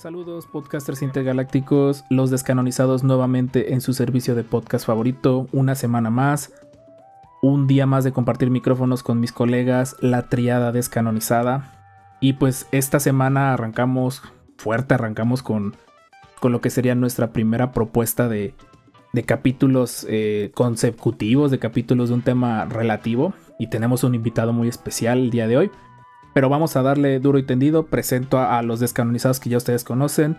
Saludos podcasters intergalácticos, los descanonizados nuevamente en su servicio de podcast favorito, una semana más, un día más de compartir micrófonos con mis colegas, la triada descanonizada. Y pues esta semana arrancamos fuerte, arrancamos con, con lo que sería nuestra primera propuesta de, de capítulos eh, consecutivos, de capítulos de un tema relativo. Y tenemos un invitado muy especial el día de hoy. Pero vamos a darle duro y tendido. Presento a, los descanonizados que ya ustedes conocen.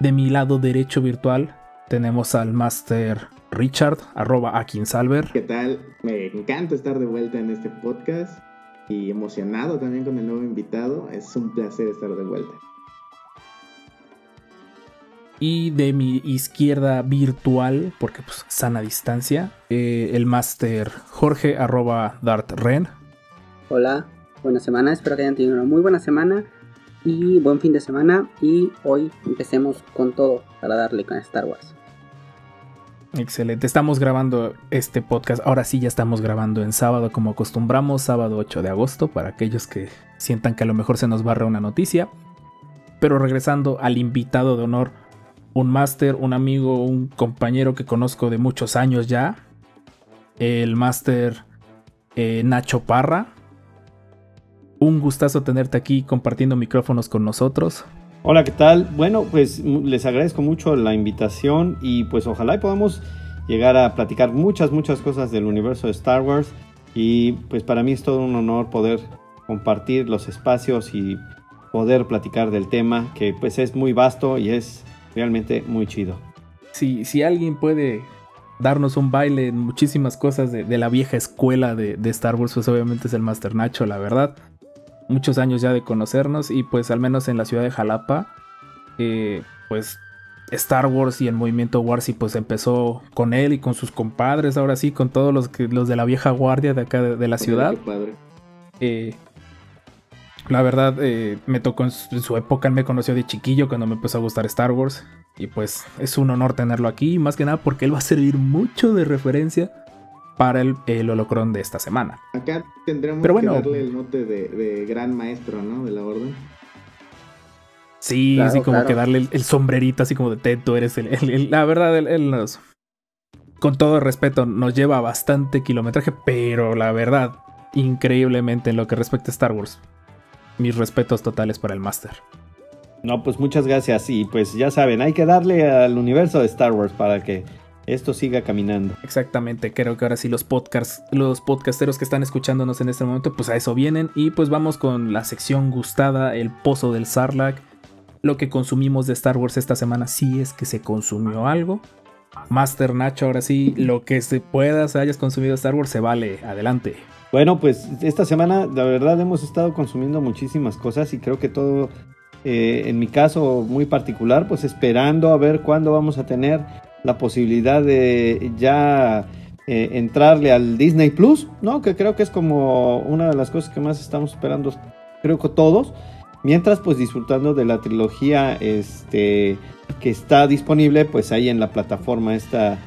De mi lado derecho virtual tenemos al Master Richard, arroba Akinsalver. ¿Qué tal? Me encanta estar de vuelta en este podcast y emocionado también con el nuevo invitado. Es un placer estar de vuelta. Y de mi izquierda virtual, porque pues sana distancia, eh, el Master Jorge, arroba Ren. Hola, buena semana, espero que hayan tenido una muy buena semana y buen fin de semana. Y hoy empecemos con todo para darle con Star Wars. Excelente, estamos grabando este podcast, ahora sí ya estamos grabando en sábado como acostumbramos, sábado 8 de agosto, para aquellos que sientan que a lo mejor se nos barra una noticia. Pero regresando al invitado de honor, un máster, un amigo, un compañero que conozco de muchos años ya, el máster eh, Nacho Parra, un gustazo tenerte aquí compartiendo micrófonos con nosotros. Hola, ¿qué tal? Bueno, pues les agradezco mucho la invitación y pues ojalá podamos llegar a platicar muchas, muchas cosas del universo de Star Wars y pues para mí es todo un honor poder compartir los espacios y poder platicar del tema que pues es muy vasto y es realmente muy chido. Si, si alguien puede darnos un baile en muchísimas cosas de, la vieja escuela de, de, Star Wars, pues obviamente es el Master Nacho, la verdad muchos años ya de conocernos y pues al menos en la ciudad de Jalapa, eh, pues Star Wars y el movimiento Warsi pues empezó con él y con sus compadres, ahora sí, con todos los, que, los de la vieja guardia de acá de, la ciudad. Eh, la verdad, eh, me tocó en su, en su, época, él me conoció de chiquillo cuando me empezó a gustar Star Wars. Y pues es un honor tenerlo aquí, más que nada porque él va a servir mucho de referencia para el, el holocrón de esta semana. Acá tendremos que darle el mote de, gran maestro, ¿no? De la orden. Sí, así como que darle el, sombrerito, así como de Ted, tú eres el, la verdad, él, nos, con todo respeto, nos lleva bastante kilometraje, pero la verdad, increíblemente en lo que respecta a Star Wars. Mis respetos totales para el Master. No, pues muchas gracias. Y pues ya saben, hay que darle al universo de Star Wars para que esto siga caminando. Exactamente, creo que ahora sí los podcasts, los podcasteros que están escuchándonos en este momento, pues a eso vienen. Y pues vamos con la sección gustada, el pozo del Sarlacc. Lo que consumimos de Star Wars esta semana, si es que se consumió algo. Master Nacho, ahora sí, lo que se pueda, se hayas consumido de Star Wars, se vale. Adelante. Bueno, pues esta semana, la verdad, hemos estado consumiendo muchísimas cosas y creo que todo, eh, en mi caso muy particular, pues esperando a ver cuándo vamos a tener la posibilidad de ya eh, entrarle al Disney Plus, ¿no? Que creo que es como una de las cosas que más estamos esperando, creo que todos. Mientras, pues disfrutando de la trilogía este, que está disponible, pues ahí en la plataforma esta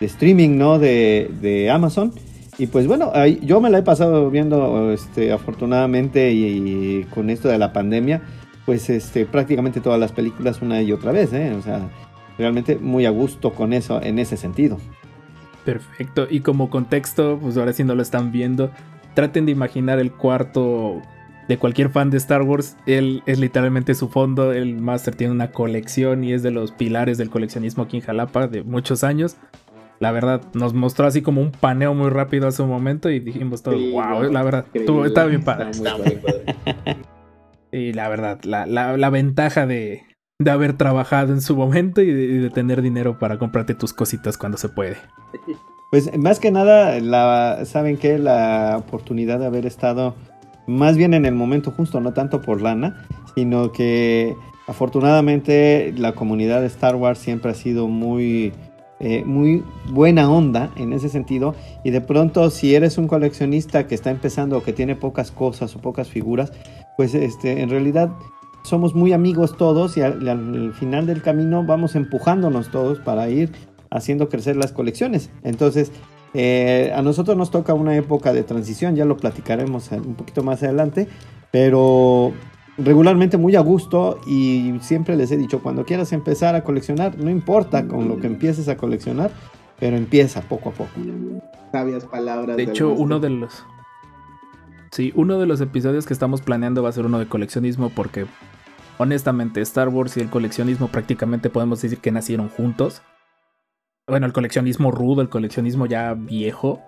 de streaming, ¿no? De, de Amazon. Y pues bueno, yo me la he pasado viendo, este, afortunadamente, y, con esto de la pandemia, pues este, prácticamente todas las películas una y otra vez, ¿eh? O sea, realmente muy a gusto con eso en ese sentido. Perfecto. Y como contexto, pues ahora sí no lo están viendo, traten de imaginar el cuarto de cualquier fan de Star Wars. Él es literalmente su fondo. El Master tiene una colección y es de los pilares del coleccionismo aquí en Jalapa de muchos años. La verdad, nos mostró así como un paneo muy rápido hace un momento y dijimos todo, wow, la verdad, estaba bien padre. y la verdad, la ventaja de, de haber trabajado en su momento y de, tener dinero para comprarte tus cositas cuando se puede. Pues más que nada, la, saben que la oportunidad de haber estado más bien en el momento justo, no tanto por lana, sino que afortunadamente la comunidad de Star Wars siempre ha sido muy, eh, muy buena onda en ese sentido. Y de pronto, si eres un coleccionista que está empezando o que tiene pocas cosas o pocas figuras, pues este, en realidad somos muy amigos todos y al, al final del camino vamos empujándonos todos para ir haciendo crecer las colecciones. Entonces, eh, a nosotros nos toca una época de transición, ya lo platicaremos un poquito más adelante, pero regularmente muy a gusto y siempre les he dicho, cuando quieras empezar a coleccionar, no importa con lo que empieces a coleccionar, pero empieza poco a poco. Sabias palabras. De hecho, uno de los. Sí, uno de los episodios que estamos planeando va a ser uno de coleccionismo porque, honestamente, Star Wars y el coleccionismo prácticamente podemos decir que nacieron juntos. Bueno, el coleccionismo rudo, el coleccionismo ya viejo.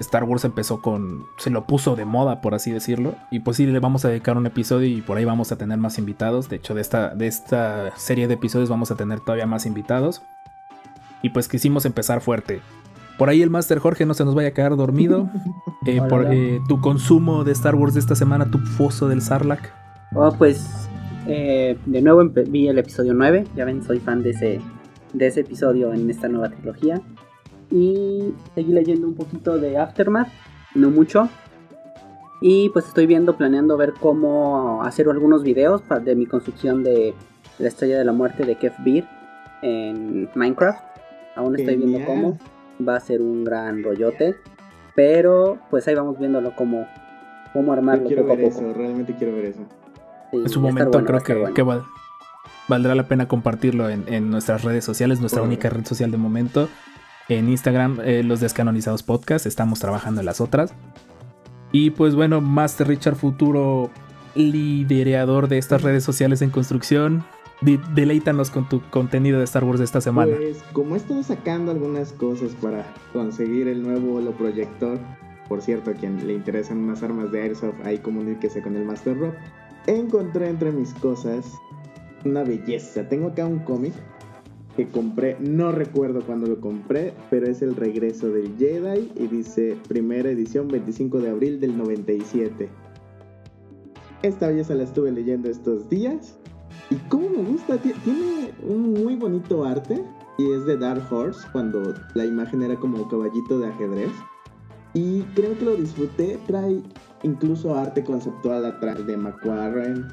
Star Wars empezó con. se lo puso de moda, por así decirlo. Y pues sí, le vamos a dedicar un episodio y por ahí vamos a tener más invitados. De hecho, de esta, de esta serie de episodios vamos a tener todavía más invitados. Y pues quisimos empezar fuerte. Por ahí el Master Jorge no se nos vaya a quedar dormido. Eh, por eh, tu consumo de Star Wars de esta semana, tu foso del Sarlacc. Oh, pues eh, de nuevo vi el episodio 9, ya ven, soy fan de ese, de ese episodio en esta nueva trilogía. Y seguí leyendo un poquito de Aftermath, no mucho. Y pues estoy viendo, planeando ver cómo hacer algunos videos de mi construcción de la estrella de la muerte de Kev Beer en Minecraft. Aún estoy viendo cómo. Va a ser un gran rollote. Pero pues ahí vamos viéndolo cómo, cómo armarlo Yo quiero poco a ver poco. eso, realmente quiero ver eso. Sí, En su momento bueno, creo que, bueno. que val- valdrá la pena compartirlo en, en nuestras redes sociales, nuestra única red social de momento. En Instagram, eh, los descanonizados podcast, estamos trabajando en las otras. Y pues bueno, Master Richard Futuro, lidereador de estas redes sociales en construcción, de- deleítanos con tu contenido de Star Wars de esta semana. Pues como he estado sacando algunas cosas para conseguir el nuevo holoproyector, por cierto, a quien le interesan unas armas de Airsoft, ahí comuníquese con el Master Rob, encontré entre mis cosas una belleza. Tengo acá un cómic que compré, no recuerdo cuándo lo compré, pero es el regreso del Jedi y dice primera edición 25 de abril del 97. Esta belleza la estuve leyendo estos días y cómo me gusta, Ti- tiene un muy bonito arte y es de Dark Horse cuando la imagen era como caballito de ajedrez y creo que lo disfruté, trae incluso arte conceptual atrás de McQuarren,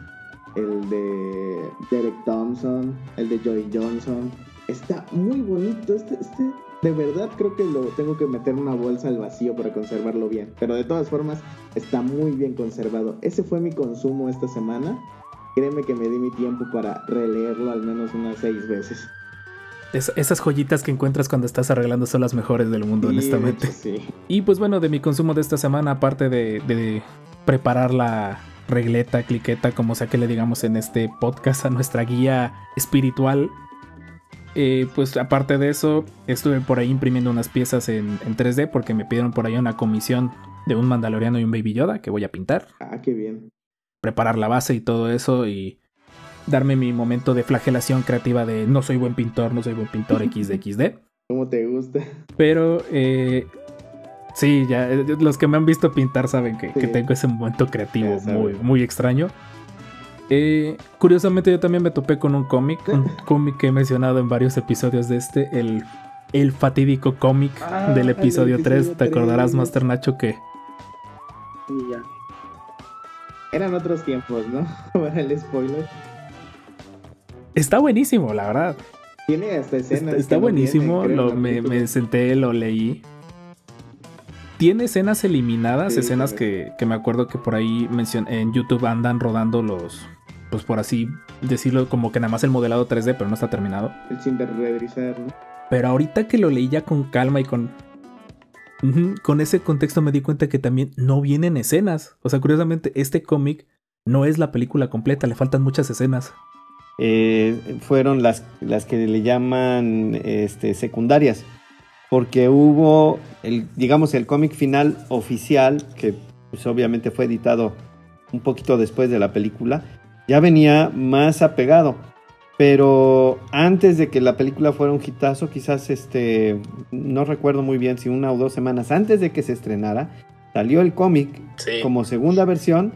el de Derek Thompson, el de Joy Johnson. Está muy bonito este, este de verdad creo que lo tengo que meter en una bolsa al vacío para conservarlo bien. Pero de todas formas está muy bien conservado. Ese fue mi consumo esta semana. Créeme que me di mi tiempo para releerlo al menos unas seis veces. Es- esas joyitas que encuentras cuando estás arreglando son las mejores del mundo, Sí, honestamente. sí. Y pues bueno, de mi consumo de esta semana, aparte de, de preparar la regleta, cliqueta, como sea que le digamos en este podcast, a nuestra guía espiritual, eh, pues aparte de eso, estuve por ahí imprimiendo unas piezas en, en 3D porque me pidieron por ahí una comisión de un Mandaloriano y un Baby Yoda que voy a pintar, Ah, qué bien. preparar la base y todo eso y darme mi momento de flagelación creativa de no soy buen pintor, no soy buen pintor XD. ¿Cómo te gusta? Pero eh, sí, ya eh, los que me han visto pintar saben que, Sí. que tengo ese momento creativo muy, muy extraño. Eh, curiosamente yo también me topé con un cómic, un cómic que he mencionado en varios episodios de este, el, el fatídico cómic Ah, del el episodio episodio 3. Te acordarás. Master Nacho, que ya. Eran otros tiempos, ¿no? Para el spoiler. Está buenísimo, la verdad. Tiene hasta escenas. Está, buenísimo, creo, lo- me, senté, lo leí. Tiene escenas eliminadas, Sí, escenas que, que me acuerdo que por ahí mencion- en YouTube andan rodando los, pues por así decirlo, como que nada más el modelado 3D, pero no está terminado. El sin renderizar, ¿no? Pero ahorita que lo leí ya con calma y con... Con ese contexto me di cuenta que también no vienen escenas. O sea, curiosamente, este cómic no es la película completa, le faltan muchas escenas. Eh, fueron las, las que le llaman este, secundarias. Porque hubo, el, digamos, el cómic final oficial, que pues, obviamente fue editado un poquito después de la película, ya venía más apegado. Pero antes de que la película fuera un hitazo, quizás este, no recuerdo muy bien si una o dos semanas antes de que se estrenara, salió el cómic como segunda versión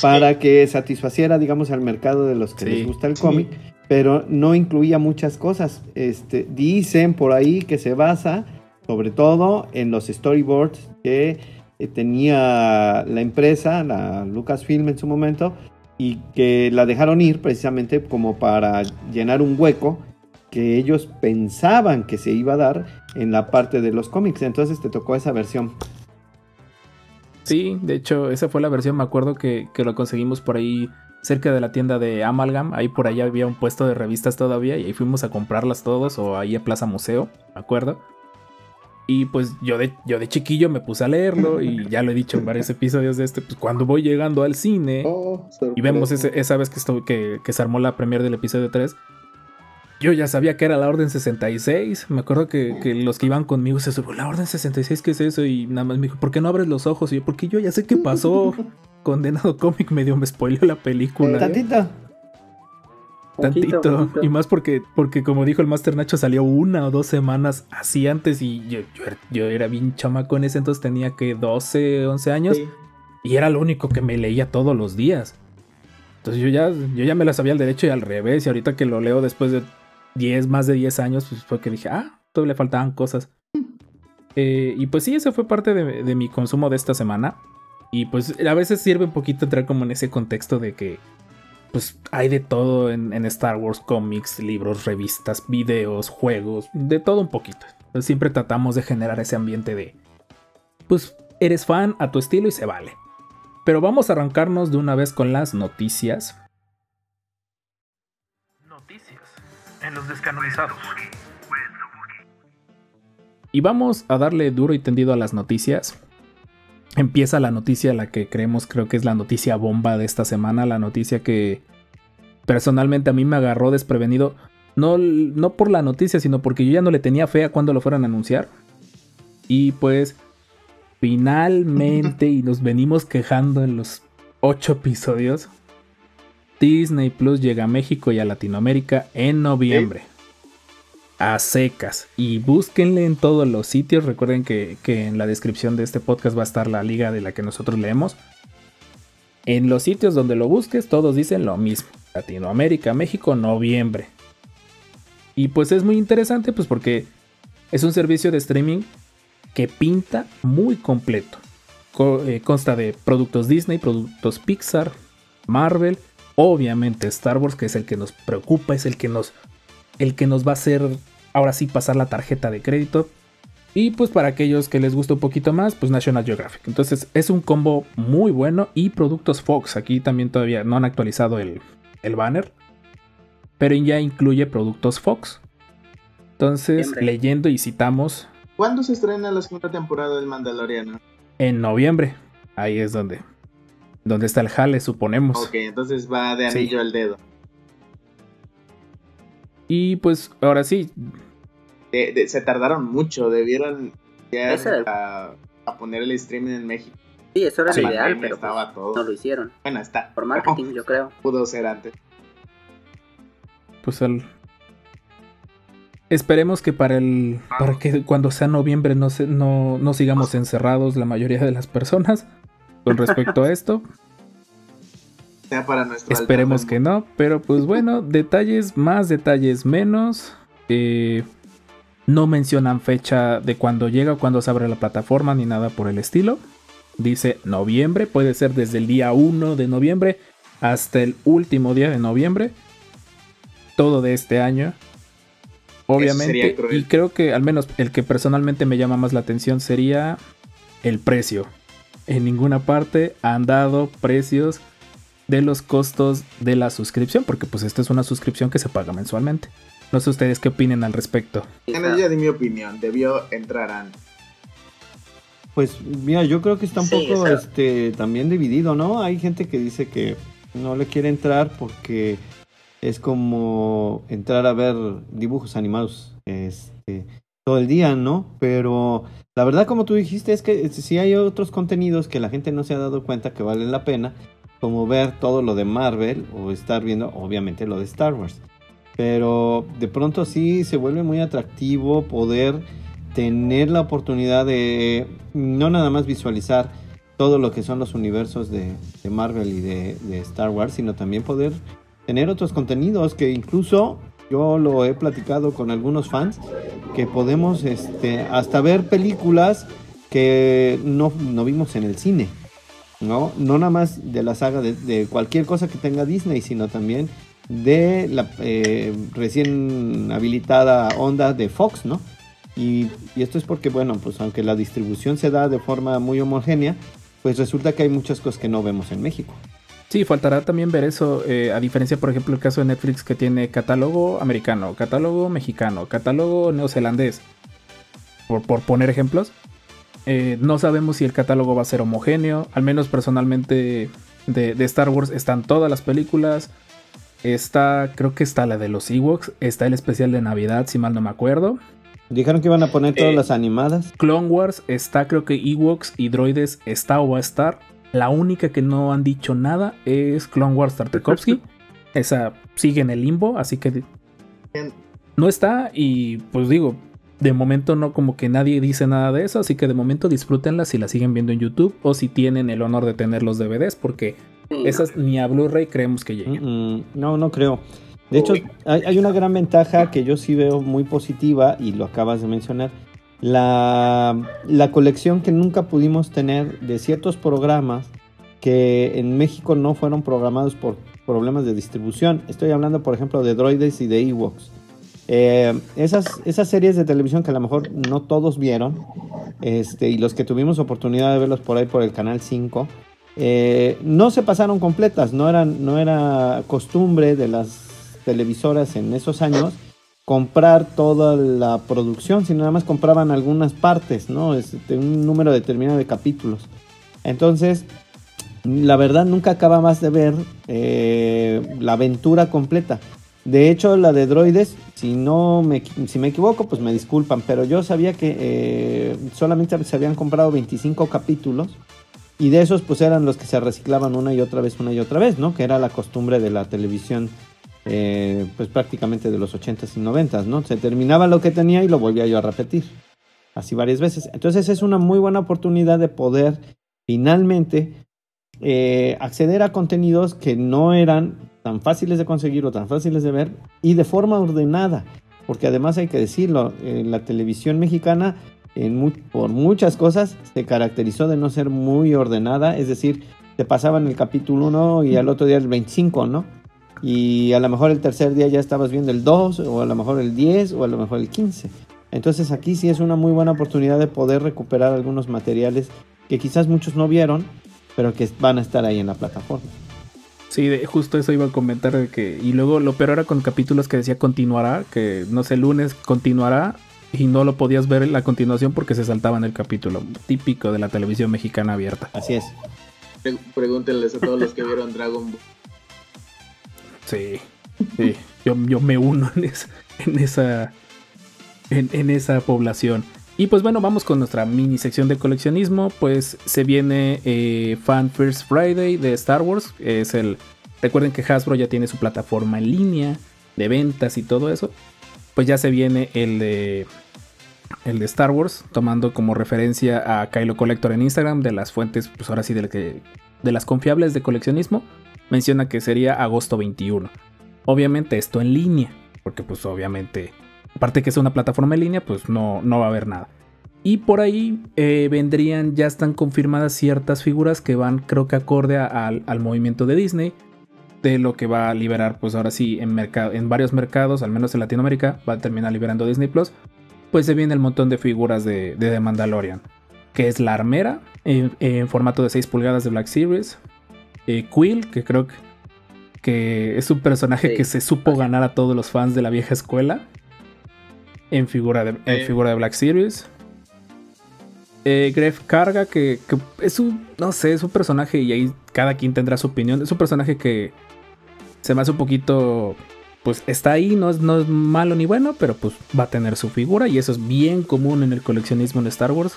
para que satisfaciera, digamos, al mercado de los que Sí, les gusta el sí. cómic, pero no incluía muchas cosas. Este, dicen por ahí que se basa sobre todo en los storyboards que eh, tenía la empresa, la Lucasfilm en su momento, y que la dejaron ir precisamente como para llenar un hueco que ellos pensaban que se iba a dar en la parte de los cómics. Entonces te tocó esa versión. Sí, de hecho, esa fue la versión, me acuerdo que, que lo conseguimos por ahí cerca de la tienda de Amalgam, ahí por allá había un puesto de revistas todavía y ahí fuimos a comprarlas todos o ahí a Plaza Museo, me acuerdo. Y pues yo de, yo de chiquillo me puse a leerlo y ya lo he dicho en varios episodios de este, pues cuando voy llegando al cine Oh, y vemos ese- esa vez que, que, que se armó la premier del episodio 3, yo ya sabía que era la Orden 66. Me acuerdo que, que los que iban conmigo se subió, la Orden 66, ¿qué es eso? Y nada más me dijo, ¿por qué no abres los ojos? Y yo, porque yo ya sé qué pasó. Condenado cómic medio me spoileó la película. Tantito. Tantito. poquito. Y más porque, porque como dijo el Master Nacho, salió una o dos semanas así antes y yo, yo, era- yo era bien chamaco en ese entonces, tenía que 12, 11 años. Sí. Y era lo único que me leía todos los días. Entonces yo ya, yo ya me la sabía al derecho y al revés. Y ahorita que lo leo después de 10, más de 10 años, pues fue que dije, ah, todavía le faltaban cosas. Eh, y pues sí, eso fue parte de, de mi consumo de esta semana. Y pues a veces sirve un poquito entrar como en ese contexto de que pues hay de todo en, Star Wars, cómics, libros, revistas, videos, juegos, de todo un poquito. Siempre tratamos de generar ese ambiente de, pues eres fan a tu estilo y se vale. Pero vamos a arrancarnos de una vez con las. Noticias en los descanonizados. Y vamos a darle duro y tendido a las noticias. Empieza la noticia, la que creemos creo que es la noticia bomba de esta semana, la noticia que personalmente a mí me agarró desprevenido. No, no por la noticia, sino porque yo ya no le tenía fe a cuando lo fueran a anunciar. Y pues finalmente, y nos venimos quejando en los ocho episodios, Disney Plus llega a México y a Latinoamérica en noviembre. A secas. Y búsquenle en todos los sitios. Recuerden que, que en la descripción de este podcast va a estar la liga de la que nosotros leemos. En los sitios donde lo busques, todos dicen lo mismo. Latinoamérica, México, noviembre. Y pues es muy interesante, pues porque es un servicio de streaming que pinta muy completo. Co- eh, consta de productos Disney, productos Pixar, Marvel, obviamente Star Wars, que es el que nos preocupa, es el que nos, el que nos va a hacer ahora sí pasar la tarjeta de crédito. Y pues para aquellos que les gusta un poquito más, pues National Geographic. Entonces es un combo muy bueno y productos Fox. Aquí también todavía no han actualizado el, el banner. Pero ya incluye productos Fox. Entonces, Siempre. leyendo y citamos ¿Cuándo se estrena la segunda temporada del Mandaloriano? en noviembre. Ahí es donde, donde está el jale, suponemos. Ok, entonces va de Sí. anillo al dedo. Y pues ahora sí, De- de- se tardaron mucho, debieron ya a, a poner el streaming en México. Sí, eso era Sí. lo ideal, pero pues, todo. no lo hicieron. Bueno, está. Por marketing, yo creo. Pudo ser antes. pues el... Esperemos que para el... Para que cuando sea noviembre no, se, no, no sigamos encerrados la mayoría de las personas con respecto a esto. Sea para nuestro Esperemos que no, pero pues bueno, detalles más, detalles menos. Eh, no mencionan fecha de cuándo llega o cuándo se abre la plataforma ni nada por el estilo. Dice noviembre, puede ser desde el día 1 de noviembre hasta el último día de noviembre. Todo de este año. Obviamente. Y creo que al menos el que personalmente me llama más la atención sería el precio. En ninguna parte han dado precios de los costos de la suscripción, porque pues esta es una suscripción que se paga mensualmente. No sé ustedes qué opinen al respecto. Bueno, yo ya di mi opinión. Debió entrar antes. Pues mira, yo creo que está un Sí, poco este, también dividido, ¿no? Hay gente que dice que no le quiere entrar porque es como entrar a ver dibujos animados este, todo el día, ¿no? Pero la verdad, como tú dijiste, es que sí hay otros contenidos que la gente no se ha dado cuenta que valen la pena, como ver todo lo de Marvel o estar viendo, obviamente, lo de Star Wars. Pero de pronto sí se vuelve muy atractivo poder tener la oportunidad de no nada más visualizar todo lo que son los universos de, de Marvel y de, de Star Wars, sino también poder tener otros contenidos que incluso yo lo he platicado con algunos fans, que podemos este, hasta ver películas que no, no vimos en el cine. ¿no? No nada más de la saga de, cualquier cosa que tenga Disney, sino también de la eh, recién habilitada onda de Fox, ¿no? Y esto es porque, bueno, pues aunque la distribución se da de forma muy homogénea, pues resulta que hay muchas cosas que no vemos en México. Sí, faltará también ver eso, eh, a diferencia, por ejemplo, el caso de Netflix que tiene catálogo americano, catálogo mexicano, catálogo neozelandés, por, por poner ejemplos. Eh, no sabemos si el catálogo va a ser homogéneo, al menos personalmente de, de Star Wars están todas las películas, está, creo que está la de los Ewoks, está el especial de Navidad, si mal no me acuerdo. Dijeron que iban a poner todas Eh, las animadas. Clone Wars está, creo que Ewoks y Droides está o va a estar. La única que no han dicho nada es Clone Wars Tartakovsky. Esa sigue en el limbo, así que no está. Y pues digo, de momento no como que nadie dice nada de eso, así que de momento disfrútenla si la siguen viendo en YouTube o si tienen el honor de tener los DVDs, porque esas ni a Blu-ray creemos que lleguen. No, no creo. De hecho, hay una gran ventaja que yo sí veo muy positiva y lo acabas de mencionar. La, la colección que nunca pudimos tener de ciertos programas que en México no fueron programados por problemas de distribución. Estoy hablando, por ejemplo, de Droides y de Ewoks. Eh, esas, esas series de televisión que a lo mejor no todos vieron, este, y los que tuvimos oportunidad de verlos por ahí por el canal 5, eh, no se pasaron completas, no, eran, no era costumbre de las televisoras en esos años comprar toda la producción, sino nada más compraban algunas partes, ¿no? Este, un número determinado de capítulos. Entonces, la verdad nunca acababas de ver eh, la aventura completa. De hecho, la de droides, si no me, si me equivoco, pues me disculpan, pero yo sabía que eh, solamente se habían comprado 25 capítulos y de esos pues eran los que se reciclaban una y otra vez, una y otra vez, ¿no? Que era la costumbre de la televisión, eh, pues prácticamente de los 80s y 90s, ¿no? Se terminaba lo que tenía y lo volvía yo a repetir, así varias veces. Entonces es una muy buena oportunidad de poder finalmente eh, acceder a contenidos que no eran tan fáciles de conseguir o tan fáciles de ver y de forma ordenada, porque además hay que decirlo, eh, la televisión mexicana por muchas cosas se caracterizó de no ser muy ordenada, es decir, te pasaban el capítulo 1 y al otro día el 25, ¿no? Y a lo mejor el tercer día ya estabas viendo el 2 o a lo mejor el 10 o a lo mejor el 15. Entonces aquí sí es una muy buena oportunidad de poder recuperar algunos materiales que quizás muchos no vieron, pero que van a estar ahí en la plataforma. Sí, de- justo eso iba a comentar de que y luego lo peor era con capítulos que decía continuará, que no sé, lunes continuará y no lo podías ver en la continuación porque se saltaban el capítulo, típico de la televisión mexicana abierta. Así es. Pre- Pregúntenles a todos los que vieron Dragon Ball. Sí, yo, me uno en esa, en esa, en, esa población. Y pues bueno, vamos con nuestra mini sección de coleccionismo. Pues se viene eh, Fan First Friday de Star Wars. Es el. Recuerden que Hasbro ya tiene su plataforma en línea de ventas y todo eso. Pues ya se viene el de. El de Star Wars, tomando como referencia a Kylo Collector en Instagram, de las fuentes, pues ahora sí, de, que, de las confiables de coleccionismo menciona que sería agosto 21. Obviamente esto en línea, porque pues obviamente, aparte que es una plataforma en línea, pues no, no va a haber nada. Y por ahí eh, vendrían, ya están confirmadas ciertas figuras que van creo que acorde al movimiento de Disney, de lo que va a liberar pues ahora sí en, mercado, en varios mercados, al menos en Latinoamérica, va a terminar liberando Disney Plus. Pues se viene el montón de figuras de, de The Mandalorian, que es la armera en, en formato de 6 pulgadas de Black Series, eh, Quill, que creo que, que es un personaje Sí. que se supo ganar a todos los fans de la vieja escuela. En figura de, en Sí. figura de Black Series. Eh, Gref Carga, que, que es un, no sé, es un personaje y ahí cada quien tendrá su opinión. Es un personaje que se me hace un poquito, pues está ahí, no es, no es malo ni bueno, pero pues va a tener su figura y eso es bien común en el coleccionismo en Star Wars.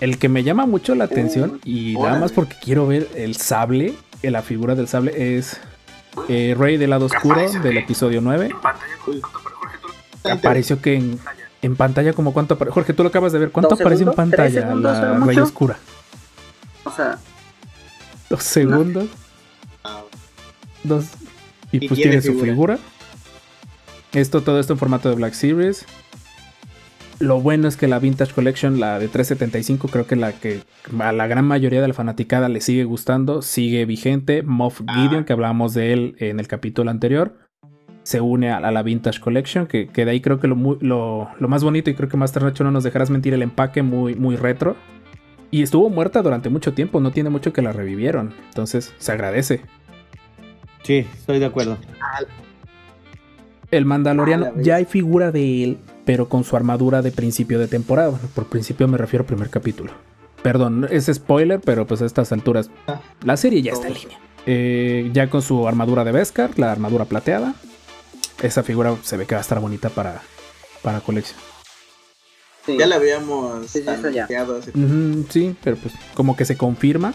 El que me llama mucho la atención y nada más porque quiero ver el sable, eh, la figura del sable es eh, Rey del lado oscuro del episodio 9. Apareció que en, En pantalla, como cuánto aparece. Jorge, tú lo acabas de ver. ¿Cuánto ¿Dos aparece en pantalla segundos, la Rey? Oscura? O sea, Dos segundos. Dos. Y, Y pues tiene tiene, su figura. figura. Esto, todo esto en formato de Black Series. Lo bueno es que la Vintage Collection, la de 375, creo que la que a la gran mayoría de la fanaticada le sigue gustando, sigue vigente. Moff Ah. Gideon, que hablábamos de él en el capítulo anterior, se une a, a la Vintage Collection, que, que de ahí creo que lo, lo, lo más bonito, y creo que Master Nacho no nos dejarás mentir, el empaque muy, muy retro. Y estuvo muerta durante mucho tiempo, no tiene mucho que la revivieron. Entonces, se agradece. Sí, estoy de acuerdo. El Mandaloriano, Ah, ya hay figura de él, pero con su armadura de principio de temporada. Bueno, por principio me refiero al primer capítulo. Perdón, es spoiler, pero pues a estas alturas Ah. la serie ya está en línea. Eh, ya con su armadura de Beskar, la armadura plateada. Esa figura se ve que va a estar bonita para, para colección. sí. Ya la habíamos Sí, ya. sí, pero pues como que se confirma.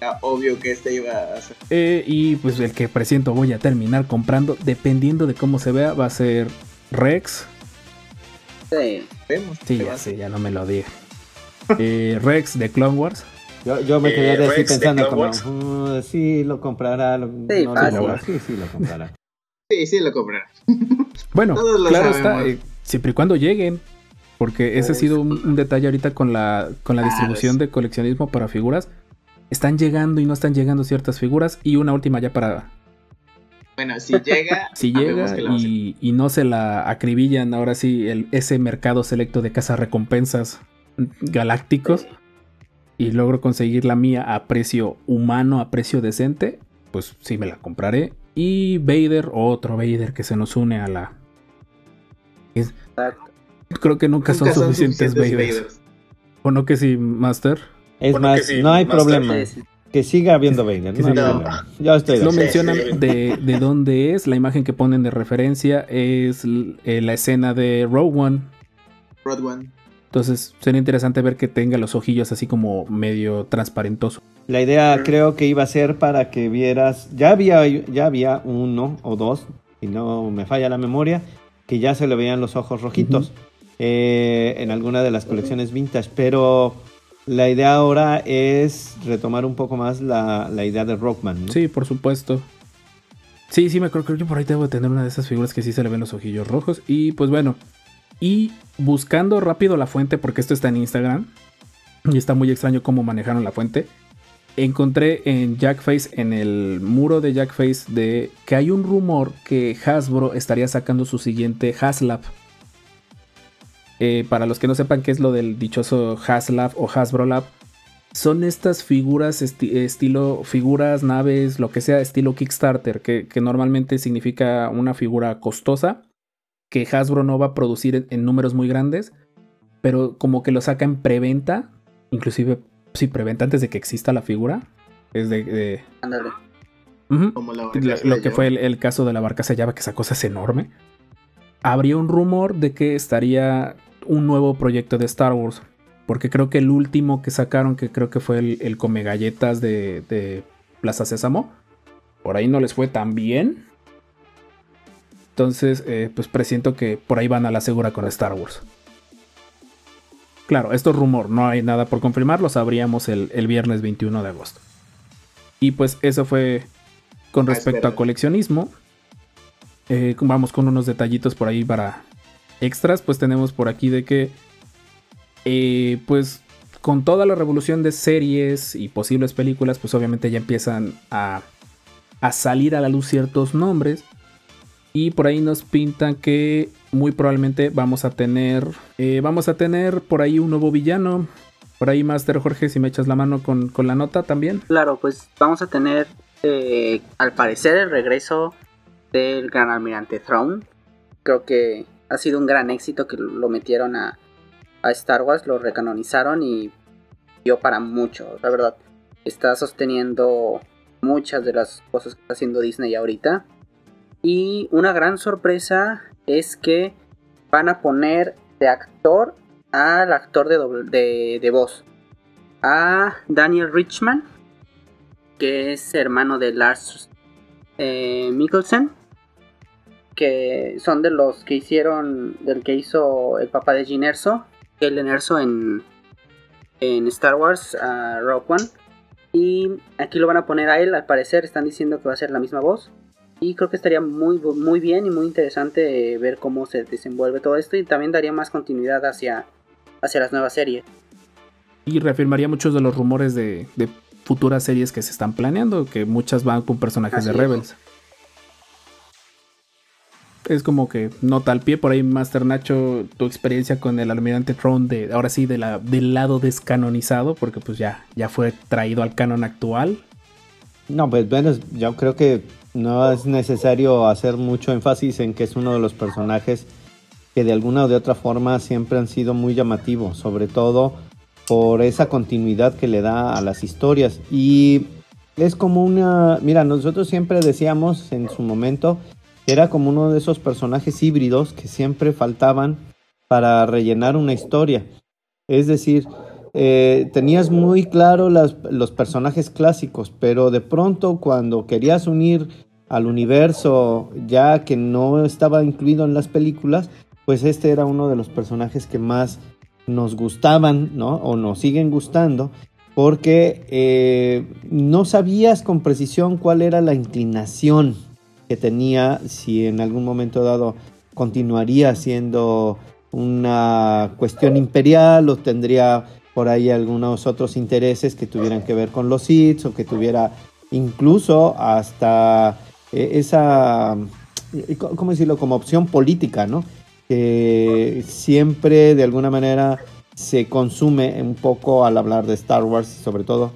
era obvio que este iba a ser. Eh, y pues el que presiento voy a terminar comprando, dependiendo de cómo se vea, va a ser Rex. sí. Vemos. Sí, ya sé, ya no me lo diga. Eh, Rex de Clone Wars. Yo, yo me Eh, quedé así Rex de pensando como. "Uh, sí, lo comprará. Lo, Sí, no lo comprará". sí, sí, lo comprará. Sí, sí lo comprará. Bueno, lo claro sabemos. está, eh, siempre y cuando lleguen. Porque ese ha sido un, un detalle ahorita con la, con la Ah, distribución es- de coleccionismo para figuras. Están llegando y no están llegando ciertas figuras. Y una última ya para. Bueno, si llega. Si llega y, y no se la acribillan ahora sí el, ese mercado selecto de casa recompensas galácticos. Y logro conseguir la mía a precio humano, a precio decente. Pues sí me la compraré. Y Vader, otro Vader que se nos une a la. Creo que nunca, son, suficientes, Vaders. Vaders. ¿O no que sí, Master? Es Bueno, más, sí, no hay Master. problema. Sí, sí. Que siga habiendo Vader. que No siga- problema. Yo estoy No mencionan de, de dónde es. La imagen que ponen de referencia es eh, la escena de Rogue One. Road One. Entonces sería interesante ver que tenga los ojillos así como medio transparentoso. La idea creo que iba a ser para que vieras, ya había, ya había uno o dos, si no me falla la memoria, que ya se le veían los ojos rojitos eh, en alguna de las colecciones vintage, pero la idea ahora es retomar un poco más la, la idea de Rockman. Sí, por supuesto. Sí, sí, me creo, creo que por ahí debo de tener una de esas figuras que sí se le ven los ojillos rojos. Y pues bueno, y buscando rápido la fuente, porque esto está en Instagram, y está muy extraño cómo manejaron la fuente. Encontré en Jackface, en el muro de Jackface, de que hay un rumor que Hasbro estaría sacando su siguiente Haslab. Eh, para los que no sepan qué es lo del dichoso Haslab o Hasbro Lab, son estas figuras esti- estilo figuras, naves, lo que sea, estilo Kickstarter, que, que normalmente significa una figura costosa que Hasbro no va a producir en, en números muy grandes, pero como que lo saca en preventa, inclusive sí, preventa antes de que exista la figura. Es de... de- Ándale. Como la Lo, barcaza que fue el, el caso de la barca sellaba, que esa cosa es enorme. Habría un rumor de que estaría un nuevo proyecto de Star Wars. Porque creo que el último que sacaron, que creo que fue el, el Come Galletas de, de Plaza Sésamo, por ahí no les fue tan bien. Entonces, eh, pues presiento que por ahí van a la segura con Star Wars. Claro, esto es rumor, no hay nada por confirmar, lo sabríamos el, el viernes 21 de agosto. Y pues eso fue con Ah, respecto espera. a coleccionismo. Eh, vamos con unos detallitos por ahí para extras. Pues tenemos por aquí de que, eh, pues con toda la revolución de series y posibles películas, pues obviamente ya empiezan a, a salir a la luz ciertos nombres. Y por ahí nos pintan que muy probablemente vamos a tener, eh, vamos a tener por ahí un nuevo villano. Por ahí, Master Jorge, si me echas la mano con, con la nota también. Claro, pues vamos a tener eh, al parecer el regreso del gran almirante Thrawn. Creo que ha sido un gran éxito que lo metieron a, Star Wars, lo recanonizaron y dio para mucho, la verdad. Está sosteniendo muchas de las cosas que está haciendo Disney ahorita. Y una gran sorpresa es que van a poner de actor al actor de voz. A Daniel Richman, que es hermano de Lars eh, Mikkelsen, que son de los que hicieron, del que hizo el papá de Gin Erso, el Erso en, en Star Wars, a Rogue One. Y aquí lo van a poner a él, al parecer están diciendo que va a ser la misma voz. Y creo que estaría muy, muy bien y muy interesante eh, ver cómo se desenvuelve todo esto y también daría más continuidad hacia, hacia las nuevas series. Y reafirmaría muchos de los rumores de, de futuras series que se están planeando, que muchas van con personajes de Rebels. Es como que nota al pie por ahí, Master Nacho, tu experiencia con el almirante Throne de ahora sí de la, del lado descanonizado, porque pues ya, ya fue traído al canon actual. No, pues bueno, yo creo que no es necesario hacer mucho énfasis en que es uno de los personajes que de alguna o de otra forma siempre han sido muy llamativos, sobre todo por esa continuidad que le da a las historias. Y es como una, mira, nosotros siempre decíamos en su momento, era como uno de esos personajes híbridos que siempre faltaban para rellenar una historia. Es decir, eh, tenías muy claro los personajes clásicos, pero de pronto cuando querías unir al universo ya que no estaba incluido en las películas, pues este era uno de los personajes que más nos gustaban, ¿no? O nos siguen gustando, porque eh, no sabías con precisión cuál era la inclinación que tenía, si en algún momento dado continuaría siendo una cuestión imperial o tendría por ahí algunos otros intereses que tuvieran que ver con los Sith o que tuviera incluso hasta eh, esa, eh, ¿cómo decirlo?, como opción política, ¿no? Que siempre de alguna manera se consume un poco al hablar de Star Wars, sobre todo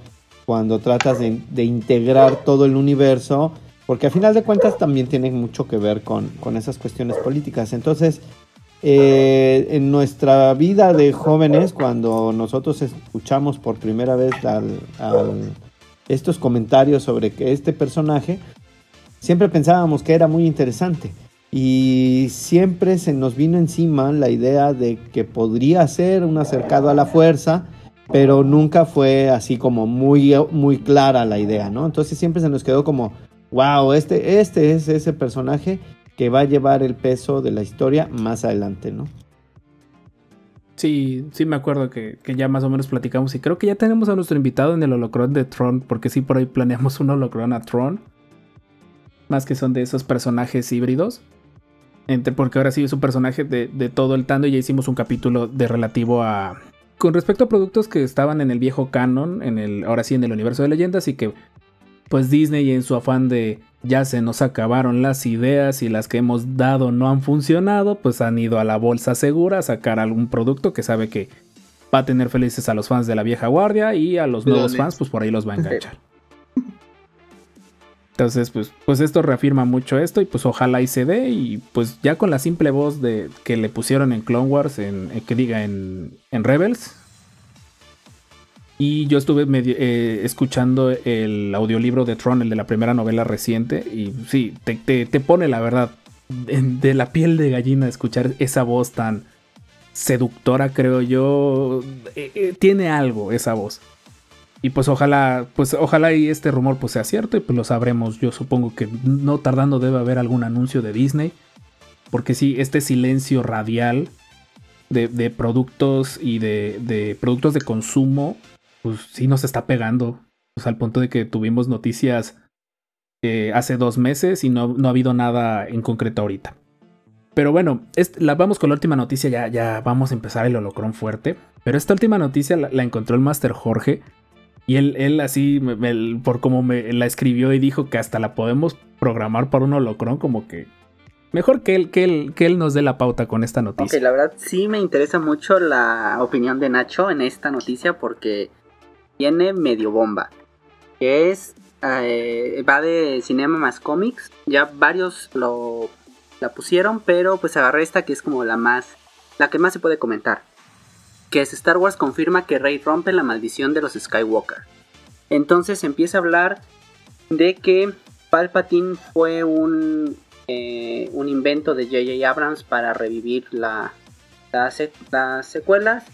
cuando tratas de, integrar todo el universo, porque a final de cuentas también tiene mucho que ver con, esas cuestiones políticas. Entonces, eh, en nuestra vida de jóvenes, cuando nosotros escuchamos por primera vez estos comentarios sobre que este personaje, siempre pensábamos que era muy interesante y siempre se nos vino encima la idea de que podría ser un acercado a la fuerza, pero nunca fue así como muy, muy clara la idea, ¿no? Entonces siempre se nos quedó como, wow, este, este es ese personaje que va a llevar el peso de la historia más adelante, ¿no? Sí, sí me acuerdo que, que, ya más o menos platicamos y creo que ya tenemos a nuestro invitado en el holocron de Tron, porque sí por ahí planeamos un holocron a Tron más que son de esos personajes híbridos. Entre, porque ahora sí es un personaje de, todo el tando y ya hicimos un capítulo de relativo a... Con respecto a productos que estaban en el viejo canon, en el, ahora sí en el universo de leyendas y que pues Disney en su afán de ya se nos acabaron las ideas y las que hemos dado no han funcionado, pues han ido a la bolsa segura a sacar algún producto que sabe que va a tener felices a los fans de la vieja guardia y a los nuevos fans pues por ahí los va a enganchar. Entonces, pues, pues esto reafirma mucho esto y pues ojalá y se dé y pues ya con la simple voz de que le pusieron en Clone Wars, en, eh, que diga en, Rebels. Y yo estuve eh, escuchando el audiolibro de Tron, el de la primera novela reciente, y sí, te, pone la verdad de, la piel de gallina escuchar esa voz tan seductora, creo yo. Eh, tiene algo esa voz. Y pues ojalá, pues ojalá y este rumor pues sea cierto y pues lo sabremos. Yo supongo que no tardando debe haber algún anuncio de Disney. Porque sí, este silencio radial de, productos y de, productos de consumo, pues sí nos está pegando. Pues al punto de que tuvimos noticias eh, hace dos meses y no, no, ha habido nada en concreto ahorita. Pero bueno, la, vamos con la última noticia, ya, ya vamos a empezar el holocrón fuerte. Pero esta última noticia la, la encontró el Master Jorge y él, él así, por como me la escribió y dijo que hasta la podemos programar para un holocron, como que mejor que él, que él, que él nos dé la pauta con esta noticia. Ok, la verdad sí me interesa mucho la opinión de Nacho en esta noticia porque tiene medio bomba. Que es, eh, va de cinema más cómics. Ya varios lo la pusieron, pero pues agarré esta que es como la más, la que más se puede comentar que es Star Wars confirma que Rey rompe la maldición de los Skywalker. Entonces empieza a hablar de que Palpatine fue un, eh, un invento de J.J. Abrams para revivir la, las secuelas.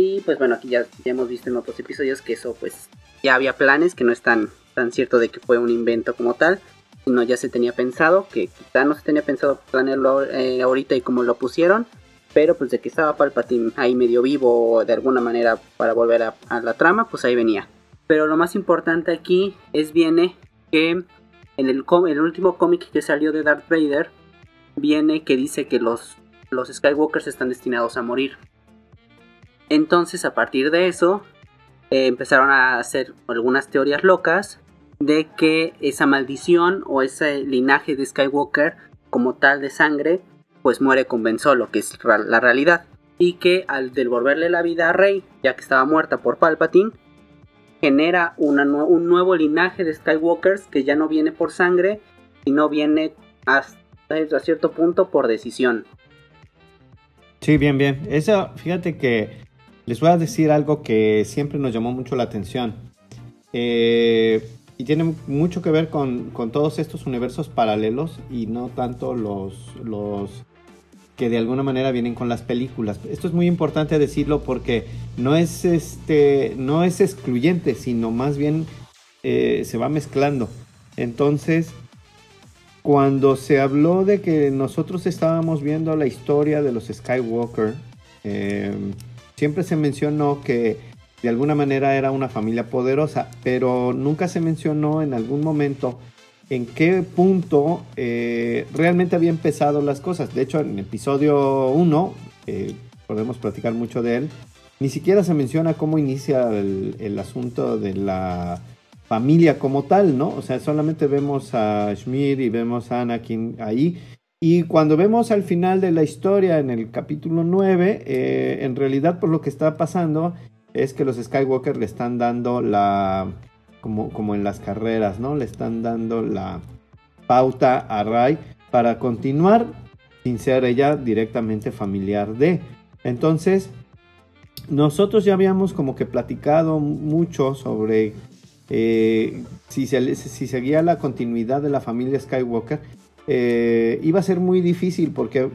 Y pues bueno, aquí ya, hemos visto en otros episodios que eso pues ya había planes, que no es tan, tan cierto de que fue un invento como tal. sino ya se tenía pensado, que quizá no se tenía pensado planearlo eh, ahorita y como lo pusieron, pero pues de que estaba Palpatine ahí medio vivo de alguna manera para volver a, la trama, pues ahí venía. Pero lo más importante aquí es viene que en el, el último cómic que salió de Darth Vader, viene que dice que los, los Skywalkers están destinados a morir. Entonces a partir de eso eh, empezaron a hacer algunas teorías locas de que esa maldición o ese linaje de Skywalker como tal de sangre pues muere con Ben Solo, que es la realidad. Y que al devolverle la vida a Rey, ya que estaba muerta por Palpatine, genera un nuevo linaje de Skywalkers que ya no viene por sangre, sino viene hasta a cierto punto por decisión. Sí, bien, bien. Eso, fíjate que les voy a decir algo que siempre nos llamó mucho la atención. Eh, y tiene mucho que ver con, todos estos universos paralelos y no tanto los, los que de alguna manera vienen con las películas. Esto es muy importante decirlo porque no es, este, no es excluyente, sino más bien eh, se va mezclando. Entonces, cuando se habló de que nosotros estábamos viendo la historia de los Skywalker, eh, siempre se mencionó que de alguna manera era una familia poderosa, pero nunca se mencionó en algún momento en qué punto eh, realmente había empezado las cosas. De hecho, en el episodio 1, podemos platicar mucho de él, ni siquiera se menciona cómo inicia el asunto de la familia como tal, ¿no? O sea, solamente vemos a Schmidt y vemos a Anakin ahí. Y cuando vemos al final de la historia en el capítulo 9, eh, en realidad por lo que está pasando es que los Skywalker le están dando la, como, como en las carreras, ¿no? Le están dando la pauta a Ray para continuar sin ser ella directamente familiar de. Entonces, nosotros ya habíamos como que platicado mucho sobre eh, si, si seguía la continuidad de la familia Skywalker, eh, iba a ser muy difícil porque,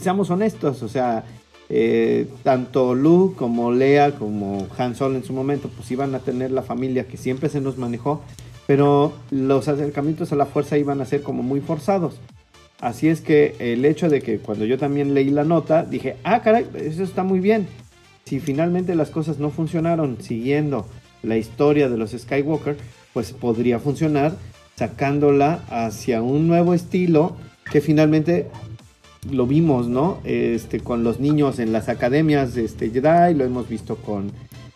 seamos honestos, o sea, eh, tanto Luke como Lea como Han Solo en su momento, pues iban a tener la familia que siempre se nos manejó, pero los acercamientos a la fuerza iban a ser como muy forzados. Así es que el hecho de que cuando yo también leí la nota, dije, ah, caray, eso está muy bien. Si finalmente las cosas no funcionaron siguiendo la historia de los Skywalker, pues podría funcionar sacándola hacia un nuevo estilo que finalmente lo vimos, ¿no? Este, con los niños en las academias de este Jedi, lo hemos visto con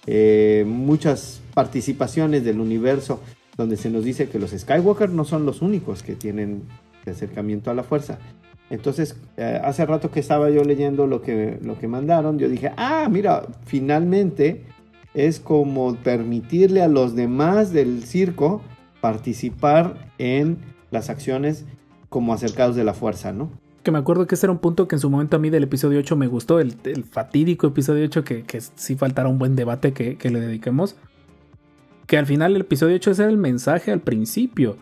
eh, muchas participaciones del universo donde se nos dice que los Skywalker no son los únicos que tienen acercamiento a la fuerza. Entonces, eh, hace rato que estaba yo leyendo lo que, lo que mandaron, yo dije, ah, mira, finalmente es como permitirle a los demás del circo participar en las acciones como acercados de la fuerza, ¿no? Que me acuerdo que ese era un punto que en su momento a mí del episodio 8 me gustó, el, fatídico episodio 8, que, que sí faltará un buen debate que, le dediquemos. Que al final el episodio 8 ese era el mensaje al principio.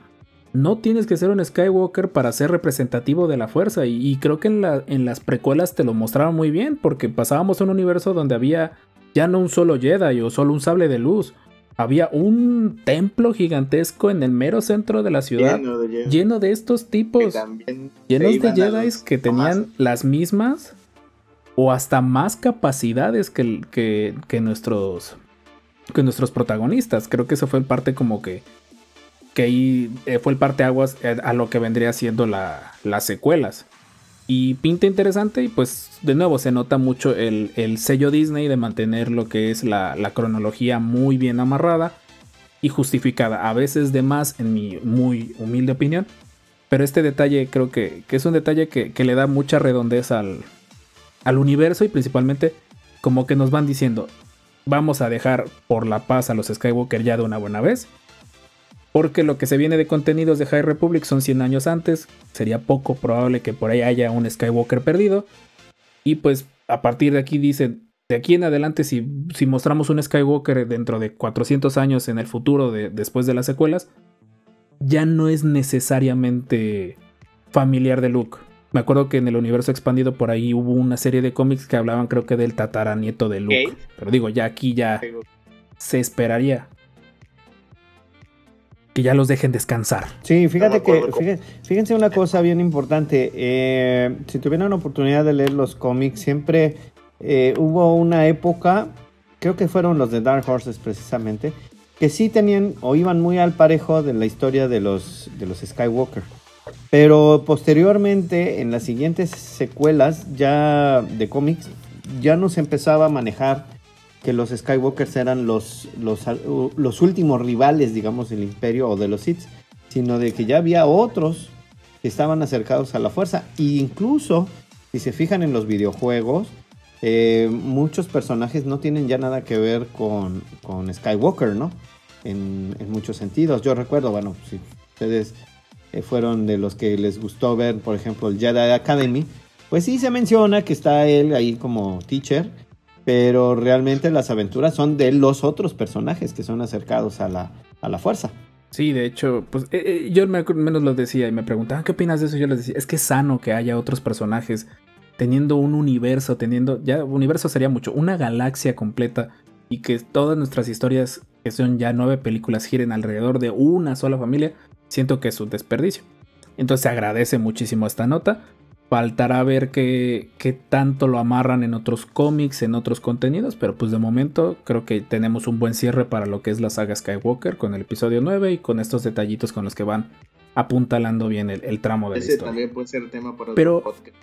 No tienes que ser un Skywalker para ser representativo de la fuerza. Y, creo que en, en las precuelas te lo mostraron muy bien, porque pasábamos a un universo donde había ya no un solo Jedi o solo un sable de luz. Había un templo gigantesco en el mero centro de la ciudad lleno de, estos tipos, llenos de Jedi que tenían las mismas o hasta más capacidades que, que, nuestros que nuestros protagonistas. Creo que eso fue el parte como que que ahí eh, fue el parte aguas eh, a lo que vendría siendo la, las secuelas. Y pinta interesante y pues de nuevo se nota mucho el, sello Disney de mantener lo que es la, cronología muy bien amarrada y justificada. A veces de más en mi muy humilde opinión. Pero este detalle creo que, es un detalle que, le da mucha redondez al, al universo y principalmente como que nos van diciendo vamos a dejar por la paz a los Skywalker ya de una buena vez porque lo que se viene de contenidos de High Republic son 100 años antes, sería poco probable que por ahí haya un Skywalker perdido. Y pues a partir de aquí dicen, de aquí en adelante si, si mostramos un Skywalker dentro de 400 años en el futuro de, después de las secuelas, ya no es necesariamente familiar de Luke. Me acuerdo que en el universo expandido por ahí hubo una serie de cómics que hablaban creo que del tataranieto de Luke. Pero digo, ya aquí ya se esperaría. Que ya los dejen descansar. Sí, fíjate que, fíjense, una cosa bien importante. Eh, si tuvieran la oportunidad de leer los cómics, siempre eh, hubo una época, creo que fueron los de Dark Horses precisamente, que sí tenían o iban muy al parejo de la historia de los, de los Skywalker. Pero posteriormente, en las siguientes secuelas ya de cómics, ya nos empezaba a manejar que los Skywalkers eran los, los, últimos rivales, digamos, del imperio o de los Sith, sino de que ya había otros que estaban acercados a la fuerza. E incluso, si se fijan en los videojuegos, eh, muchos personajes no tienen ya nada que ver con, Skywalker, ¿no? En, muchos sentidos. Yo recuerdo, bueno, si ustedes eh, fueron de los que les gustó ver, por ejemplo, el Jedi Academy, pues sí se menciona que está él ahí como teacher pero realmente las aventuras son de los otros personajes que son acercados a la, a la fuerza. Sí, de hecho, pues eh, eh, yo menos lo decía y me preguntaban, ¿qué opinas de eso? Yo les decía, es que es sano que haya otros personajes teniendo un universo, teniendo, ya universo sería mucho, una galaxia completa y que todas nuestras historias, que son ya nueve películas, giren alrededor de una sola familia, siento que es un desperdicio. Entonces se agradece muchísimo esta nota. Faltará ver qué, tanto lo amarran en otros cómics, en otros contenidos, pero pues de momento creo que tenemos un buen cierre para lo que es la saga Skywalker con el episodio 9 y con estos detallitos con los que van apuntalando bien el, tramo de la historia. también puede ser tema para pero, podcast.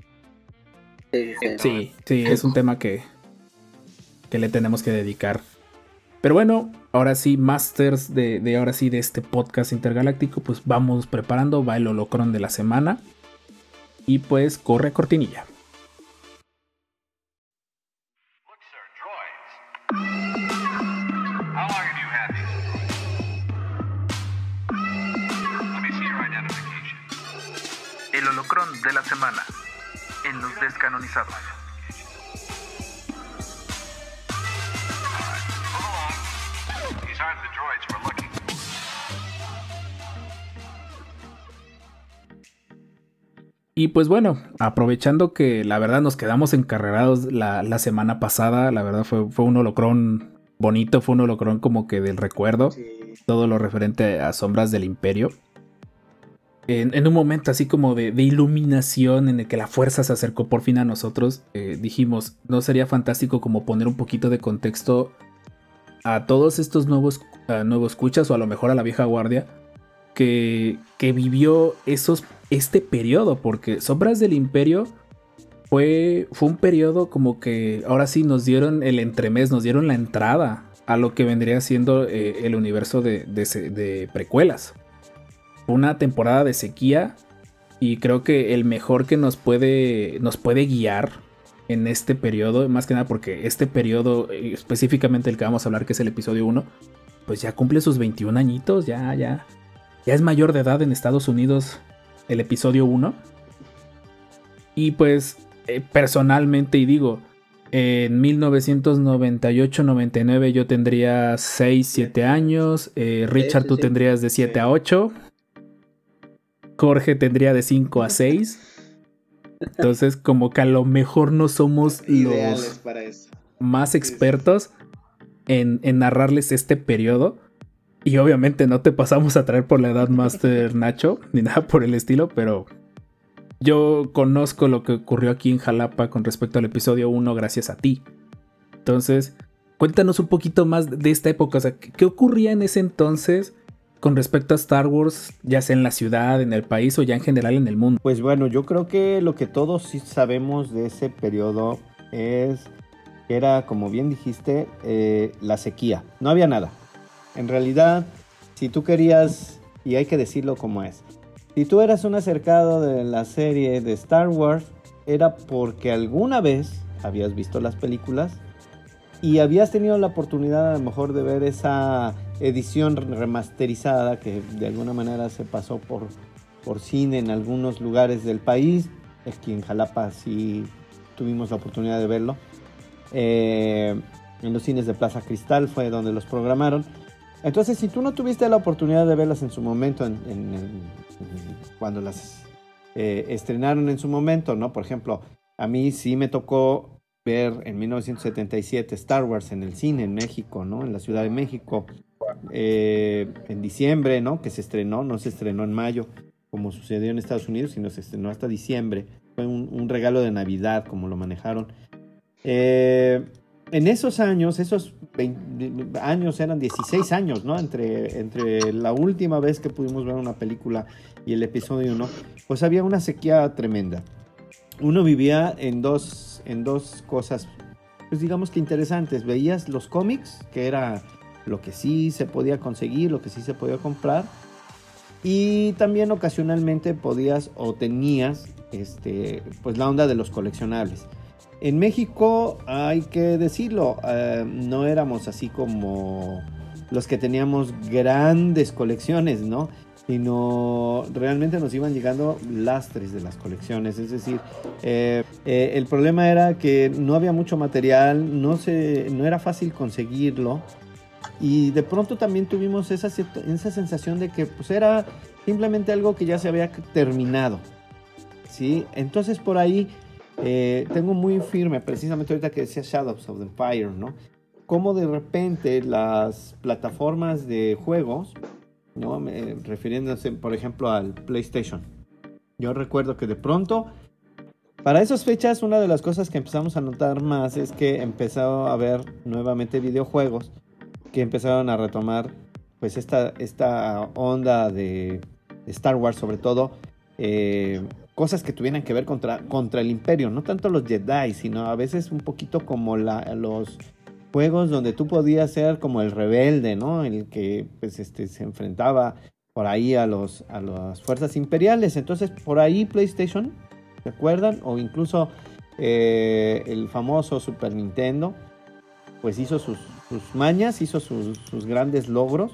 Sí, sí, es un tema que, que le tenemos que dedicar. Pero bueno, ahora sí, Masters de, de ahora sí de este podcast intergaláctico, pues vamos preparando, va el holocron de la semana. Y pues corre cortinilla. El holocrón de la semana en los descanonizados. Y pues bueno, aprovechando que la verdad nos quedamos encarrerados la, la semana pasada, la verdad fue, fue, un holocrón bonito, fue un holocrón como que del recuerdo, todo lo referente a sombras del imperio. En, un momento así como de, iluminación en el que la fuerza se acercó por fin a nosotros, eh, dijimos, ¿no sería fantástico como poner un poquito de contexto a todos estos nuevos, nuevos escuchas o a lo mejor a la vieja guardia que, que vivió esos este periodo, porque Sombras del Imperio fue, fue un periodo como que ahora sí nos dieron el entremés, nos dieron la entrada a lo que vendría siendo eh, el universo de, de, precuelas. Una temporada de sequía y creo que el mejor que nos puede, nos puede guiar en este periodo, más que nada porque este periodo eh, específicamente el que vamos a hablar, que es el episodio 1, pues ya cumple sus 21 añitos, ya, ya, ya es mayor de edad en Estados Unidos el episodio 1. Y pues eh, personalmente, y digo, en 1998-99 yo tendría 6, 7 años. Eh, Richard, tú tendrías de 7 a 8. Jorge tendría de 5 a 6. Entonces, como que a lo mejor no somos los más expertos en, en, narrarles este periodo. Y obviamente no te pasamos a traer por la edad Master Nacho, ni nada por el estilo, pero yo conozco lo que ocurrió aquí en Jalapa con respecto al episodio 1 gracias a ti. Entonces, cuéntanos un poquito más de esta época, o sea, ¿qué ocurría en ese entonces con respecto a Star Wars, ya sea en la ciudad, en el país o ya en general en el mundo? Pues bueno, yo creo que lo que todos sí sabemos de ese periodo es que era, como bien dijiste, eh, la sequía. No había nada en realidad, si tú querías, y hay que decirlo como es, si tú eras un acercado de la serie de Star Wars, era porque alguna vez habías visto las películas y habías tenido la oportunidad a lo mejor de ver esa edición remasterizada que de alguna manera se pasó por, por cine en algunos lugares del país. Aquí en Jalapa sí tuvimos la oportunidad de verlo. Eh, en los cines de Plaza Cristal fue donde los programaron. Entonces, si tú no tuviste la oportunidad de verlas en su momento, cuando las eh, estrenaron en su momento, ¿no? Por ejemplo, a mí sí me tocó ver en 1977 Star Wars en el cine en México, ¿no? En la Ciudad de México. eh, en diciembre, ¿no? Que se estrenó, no se estrenó en mayo, como sucedió en Estados Unidos, sino se estrenó hasta diciembre. Fue un, regalo de Navidad, como lo manejaron. Eh, en esos años, esos 20 años eran 16 años, ¿no? Entre, entre la última vez que pudimos ver una película y el episodio 1, pues había una sequía tremenda. Uno vivía en dos, en dos cosas, pues digamos que interesantes. Veías los cómics, que era lo que sí se podía conseguir, lo que sí se podía comprar. Y también ocasionalmente podías o tenías este, pues la onda de los coleccionables. En México, hay que decirlo, eh, no éramos así como los que teníamos grandes colecciones, ¿no? Sino realmente nos iban llegando lastres de las colecciones. Es decir, eh, eh, el problema era que no había mucho material, no, se, no era fácil conseguirlo. Y de pronto también tuvimos esa, esa sensación de que pues, era simplemente algo que ya se había terminado. ¿sí? Entonces por ahí eh, tengo muy firme, precisamente ahorita que decía Shadows of the Empire, ¿no? Como de repente las plataformas de juegos, ¿no? refiriéndose, por ejemplo, al PlayStation. Yo recuerdo que de pronto, para esas fechas, una de las cosas que empezamos a notar más es que empezó a haber nuevamente videojuegos que empezaron a retomar, pues, esta, esta onda de, Star Wars, sobre todo. Eh, cosas que tuvieran que ver contra, contra el imperio, no tanto los Jedi, sino a veces un poquito como la, los juegos donde tú podías ser como el rebelde, ¿no? El que pues, este, se enfrentaba por ahí a, los, a las fuerzas imperiales. Entonces, por ahí PlayStation, ¿se acuerdan? O incluso eh, el famoso Super Nintendo, pues hizo sus, sus mañas, hizo sus, sus grandes logros.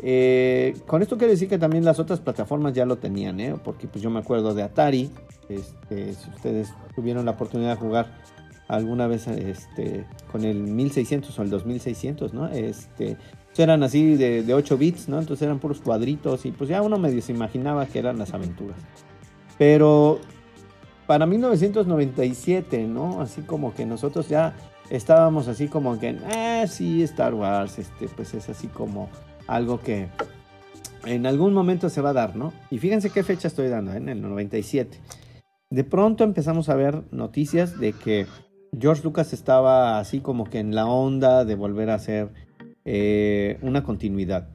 Eh, con esto quiero decir que también las otras plataformas ya lo tenían, ¿eh? porque pues yo me acuerdo de Atari, este, si ustedes tuvieron la oportunidad de jugar alguna vez este, con el 1600 o el 2600, ¿no? Este, pues, eran así de, de 8 bits, ¿no? Entonces eran puros cuadritos y pues ya uno se imaginaba que eran las aventuras. Pero para 1997, ¿no? Así como que nosotros ya estábamos así como que, ah, sí, Star Wars, este, pues es así como algo que en algún momento se va a dar, ¿no? Y fíjense qué fecha estoy dando, ¿eh? en el 97. De pronto empezamos a ver noticias de que George Lucas estaba así como que en la onda de volver a hacer eh, una continuidad.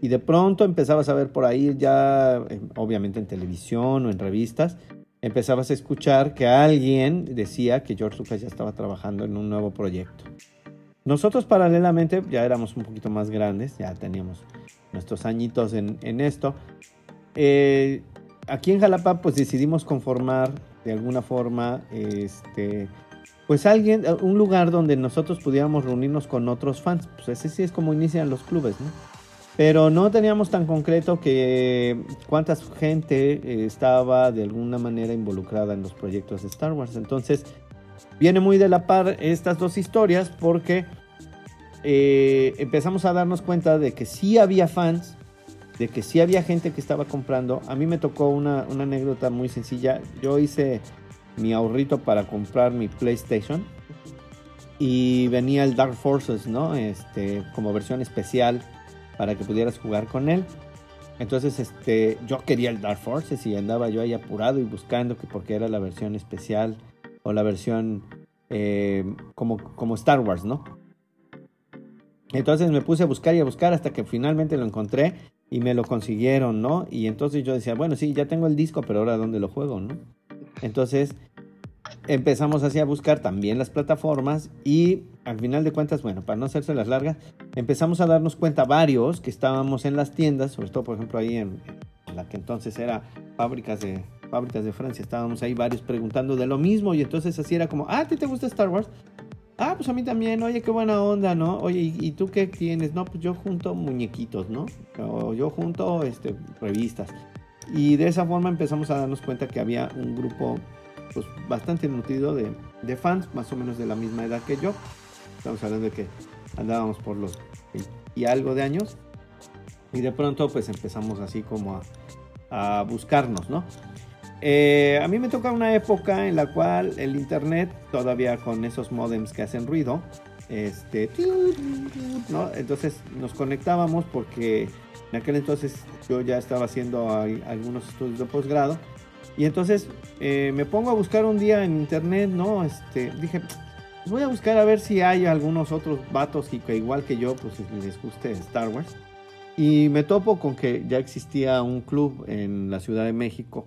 Y de pronto empezabas a ver por ahí ya, obviamente en televisión o en revistas, empezabas a escuchar que alguien decía que George Lucas ya estaba trabajando en un nuevo proyecto. Nosotros paralelamente ya éramos un poquito más grandes, ya teníamos nuestros añitos en, esto. Eh, aquí en Jalapa pues decidimos conformar de alguna forma este pues alguien un lugar donde nosotros pudiéramos reunirnos con otros fans. Pues ese sí es como inician los clubes no pero no teníamos tan concreto que cuánta gente estaba de alguna manera involucrada en los proyectos de Star Wars. Entonces viene muy de la par estas dos historias porque eh, empezamos a darnos cuenta de que sí había fans, de que sí había gente que estaba comprando. A mí me tocó una, anécdota muy sencilla. Yo hice mi ahorrito para comprar mi PlayStation y venía el Dark Forces, ¿no? Este, como versión especial para que pudieras jugar con él. Entonces, este, yo quería el Dark Forces y andaba yo ahí apurado y buscando que porque era la versión especial o la versión eh, como, como Star Wars, ¿no? Entonces me puse a buscar y a buscar hasta que finalmente lo encontré y me lo consiguieron, ¿no? Y entonces yo decía, bueno, sí, ya tengo el disco, pero ahora ¿dónde lo juego, no? Entonces empezamos así a buscar también las plataformas y al final de cuentas, bueno, para no hacerse las largas, empezamos a darnos cuenta varios que estábamos en las tiendas, sobre todo por ejemplo ahí en, la que entonces era fábricas de fábricas de Francia, estábamos ahí varios preguntando de lo mismo y entonces así era como, ah, ¿a ti te gusta Star Wars? Ah, pues a mí también, oye, qué buena onda, ¿no? Oye, ¿y, tú qué tienes? No, pues yo junto muñequitos, ¿no? O yo junto este, revistas. Y de esa forma empezamos a darnos cuenta que había un grupo pues, bastante nutrido de, de fans, más o menos de la misma edad que yo. Estamos hablando de que andábamos por los y algo de años. Y de pronto pues empezamos así como a, a buscarnos, ¿no? Eh, a mí me toca una época en la cual el internet, todavía con esos modems que hacen ruido, este, ¿no? Entonces nos conectábamos porque en aquel entonces yo ya estaba haciendo algunos estudios de posgrado. Y entonces eh, me pongo a buscar un día en internet, ¿no? Este, dije, voy a buscar a ver si hay algunos otros vatos que igual que yo, pues les guste Star Wars. Y me topo con que ya existía un club en la Ciudad de México.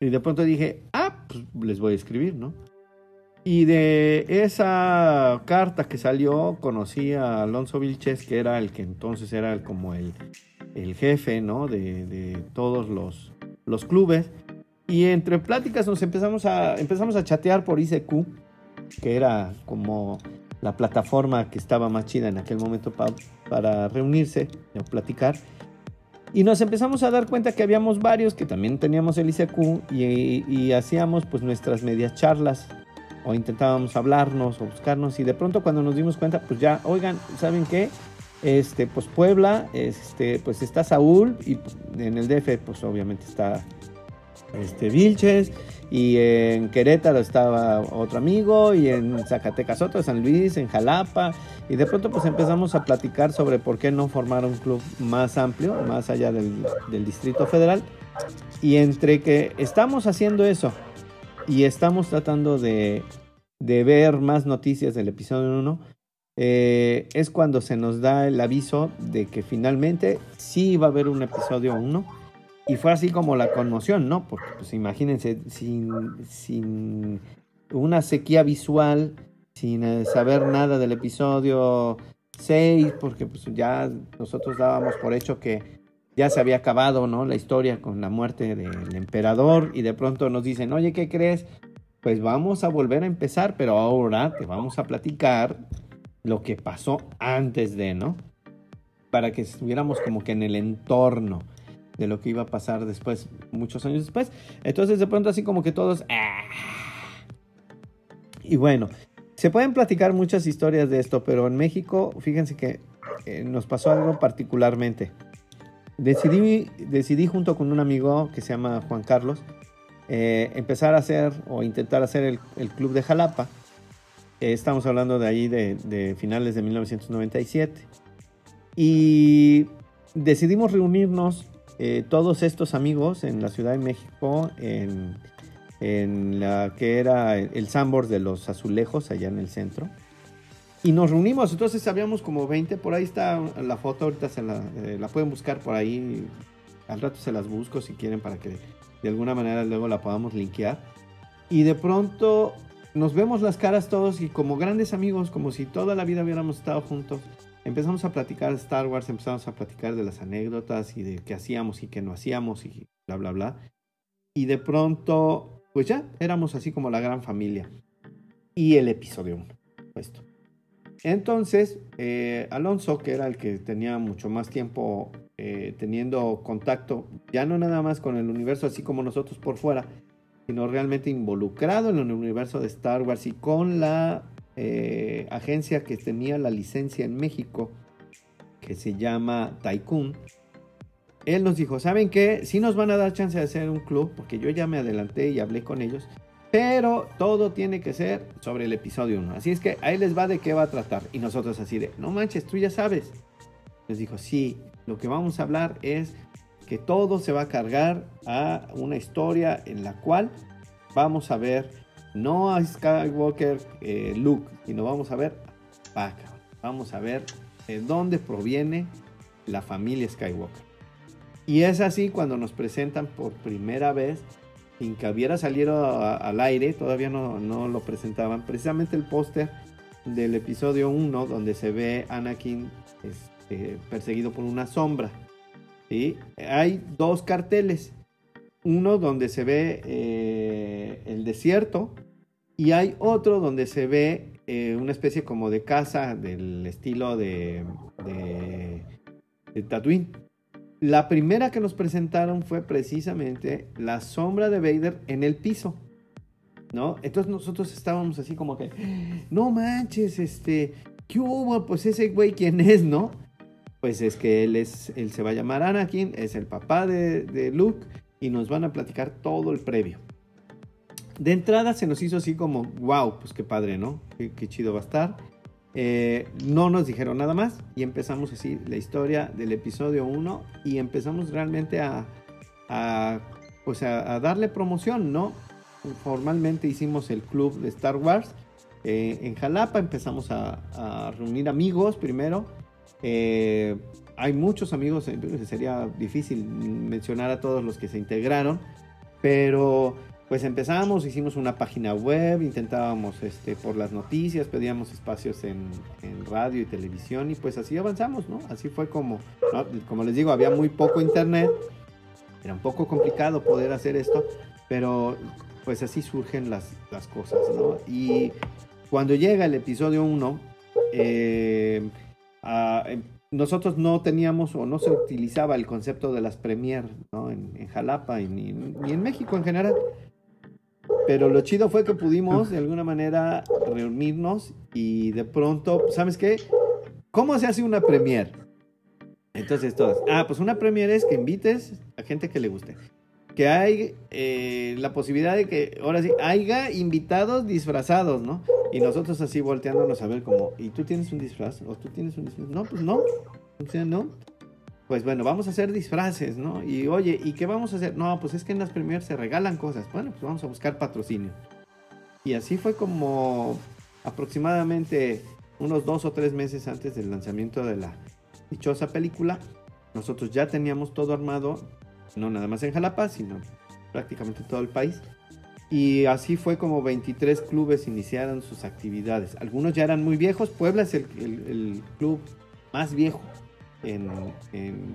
Y de pronto dije, ah, pues les voy a escribir, ¿no? Y de esa carta que salió, conocí a Alonso Vilches, que era el que entonces era como el, el jefe, ¿no? De, de todos los, los clubes. Y entre pláticas nos empezamos a, empezamos a chatear por ICQ, que era como la plataforma que estaba más chida en aquel momento para reunirse o platicar. Y nos empezamos a dar cuenta que habíamos varios que también teníamos el ICQ y, y hacíamos pues nuestras medias charlas o intentábamos hablarnos o buscarnos y de pronto cuando nos dimos cuenta pues ya, oigan, ¿saben qué? Este, pues Puebla, este, pues está Saúl y en el DF pues obviamente está este, Vilches, y en Querétaro estaba otro amigo, y en Zacatecas otro, San Luis, en Jalapa, y de pronto pues empezamos a platicar sobre por qué no formar un club más amplio, más allá del, Distrito Federal, y entre que estamos haciendo eso y estamos tratando de, ver más noticias del episodio 1, eh, es cuando se nos da el aviso de que finalmente sí va a haber un episodio 1 y fue así como la conmoción, ¿no? Porque, pues imagínense, sin, sin una sequía visual, sin eh, saber nada del episodio 6, porque pues ya nosotros dábamos por hecho que ya se había acabado, ¿no? La historia con la muerte del emperador y de pronto nos dicen, oye, ¿qué crees? Pues vamos a volver a empezar, pero ahora te vamos a platicar lo que pasó antes de, ¿no? Para que estuviéramos como que en el entorno de lo que iba a pasar después, muchos años después. Entonces de pronto así como que todos... Ah". Y bueno, se pueden platicar muchas historias de esto, pero en México, fíjense que eh, nos pasó algo particularmente. Decidí, decidí junto con un amigo que se llama Juan Carlos, eh, empezar a hacer o intentar hacer el, Club de Jalapa. Eh, estamos hablando de ahí de, de finales de 1997. Y decidimos reunirnos eh, todos estos amigos en la Ciudad de México, en, la que era el Sambor de los Azulejos, allá en el centro. Y nos reunimos, entonces habíamos como 20, por ahí está la foto, ahorita se la, eh, la pueden buscar por ahí, al rato se las busco si quieren para que de alguna manera luego la podamos linkear. Y de pronto nos vemos las caras todos y como grandes amigos, como si toda la vida hubiéramos estado juntos empezamos a platicar de Star Wars, empezamos a platicar de las anécdotas y de qué hacíamos y qué no hacíamos y bla, bla, bla. Y de pronto, pues ya, éramos así como la gran familia. Y el episodio 1, esto. Entonces, eh, Alonso, que era el que tenía mucho más tiempo eh, teniendo contacto, ya no nada más con el universo así como nosotros por fuera, sino realmente involucrado en el universo de Star Wars y con la eh, agencia que tenía la licencia en México, que se llama Tycoon, él nos dijo, ¿saben qué? Sí nos van a dar chance de hacer un club, porque yo ya me adelanté y hablé con ellos, pero todo tiene que ser sobre el episodio 1. Así es que ahí les va de qué va a tratar. Y nosotros así de, no manches, tú ya sabes. Les dijo, sí, lo que vamos a hablar es que todo se va a cargar a una historia en la cual vamos a ver no a Skywalker eh, Luke, sino vamos a ver Vamos a ver de dónde proviene la familia Skywalker. Y es así cuando nos presentan por primera vez, sin que hubiera salido al aire, todavía no, no lo presentaban, precisamente el póster del episodio 1, donde se ve Anakin este, perseguido por una sombra. y Hay dos carteles uno donde se ve eh, el desierto y hay otro donde se ve eh, una especie como de casa del estilo de, de, Tatooine. La primera que nos presentaron fue precisamente la sombra de Vader en el piso. ¿No? Entonces nosotros estábamos así como que, no manches, este, ¿qué hubo? Pues ese güey, ¿quién es, no? Pues es que él, es, él se va a llamar Anakin, es el papá de, de Luke y nos van a platicar todo el previo. De entrada se nos hizo así como, wow, pues qué padre, ¿no? Qué, chido va a estar. Eh, no nos dijeron nada más y empezamos así la historia del episodio 1 y empezamos realmente a, pues a, darle promoción, ¿no? Formalmente hicimos el club de Star Wars eh, en Jalapa, empezamos a, reunir amigos primero. Eh, hay muchos amigos, sería difícil mencionar a todos los que se integraron, pero pues empezamos, hicimos una página web, intentábamos este, por las noticias, pedíamos espacios en, en radio y televisión y pues así avanzamos, ¿no? Así fue como, como les digo, había muy poco internet, era un poco complicado poder hacer esto, pero pues así surgen las, las cosas, ¿no? Y cuando llega el episodio 1, eh, em, nosotros no teníamos o no se utilizaba el concepto de las premier ¿no? en, en Jalapa y ni, ni en México en general. Pero lo chido fue que pudimos de alguna manera reunirnos y de pronto, ¿sabes qué? ¿Cómo se hace una premier? Entonces todos, ah, pues una premier es que invites a gente que le guste. Que hay eh, la posibilidad de que, ahora sí, haya invitados disfrazados, ¿no? Y nosotros así volteándonos a ver como, ¿y tú tienes un disfraz? ¿O tú tienes un disfraz? No, pues no. O no. Pues bueno, vamos a hacer disfraces, ¿no? Y oye, ¿y qué vamos a hacer? No, pues es que en las premiers se regalan cosas. Bueno, pues vamos a buscar patrocinio. Y así fue como aproximadamente unos dos o tres meses antes del lanzamiento de la dichosa película. Nosotros ya teníamos todo armado, no nada más en Jalapa, sino prácticamente todo el país. Y así fue como 23 clubes iniciaron sus actividades. Algunos ya eran muy viejos. Puebla es el- el club más viejo en, en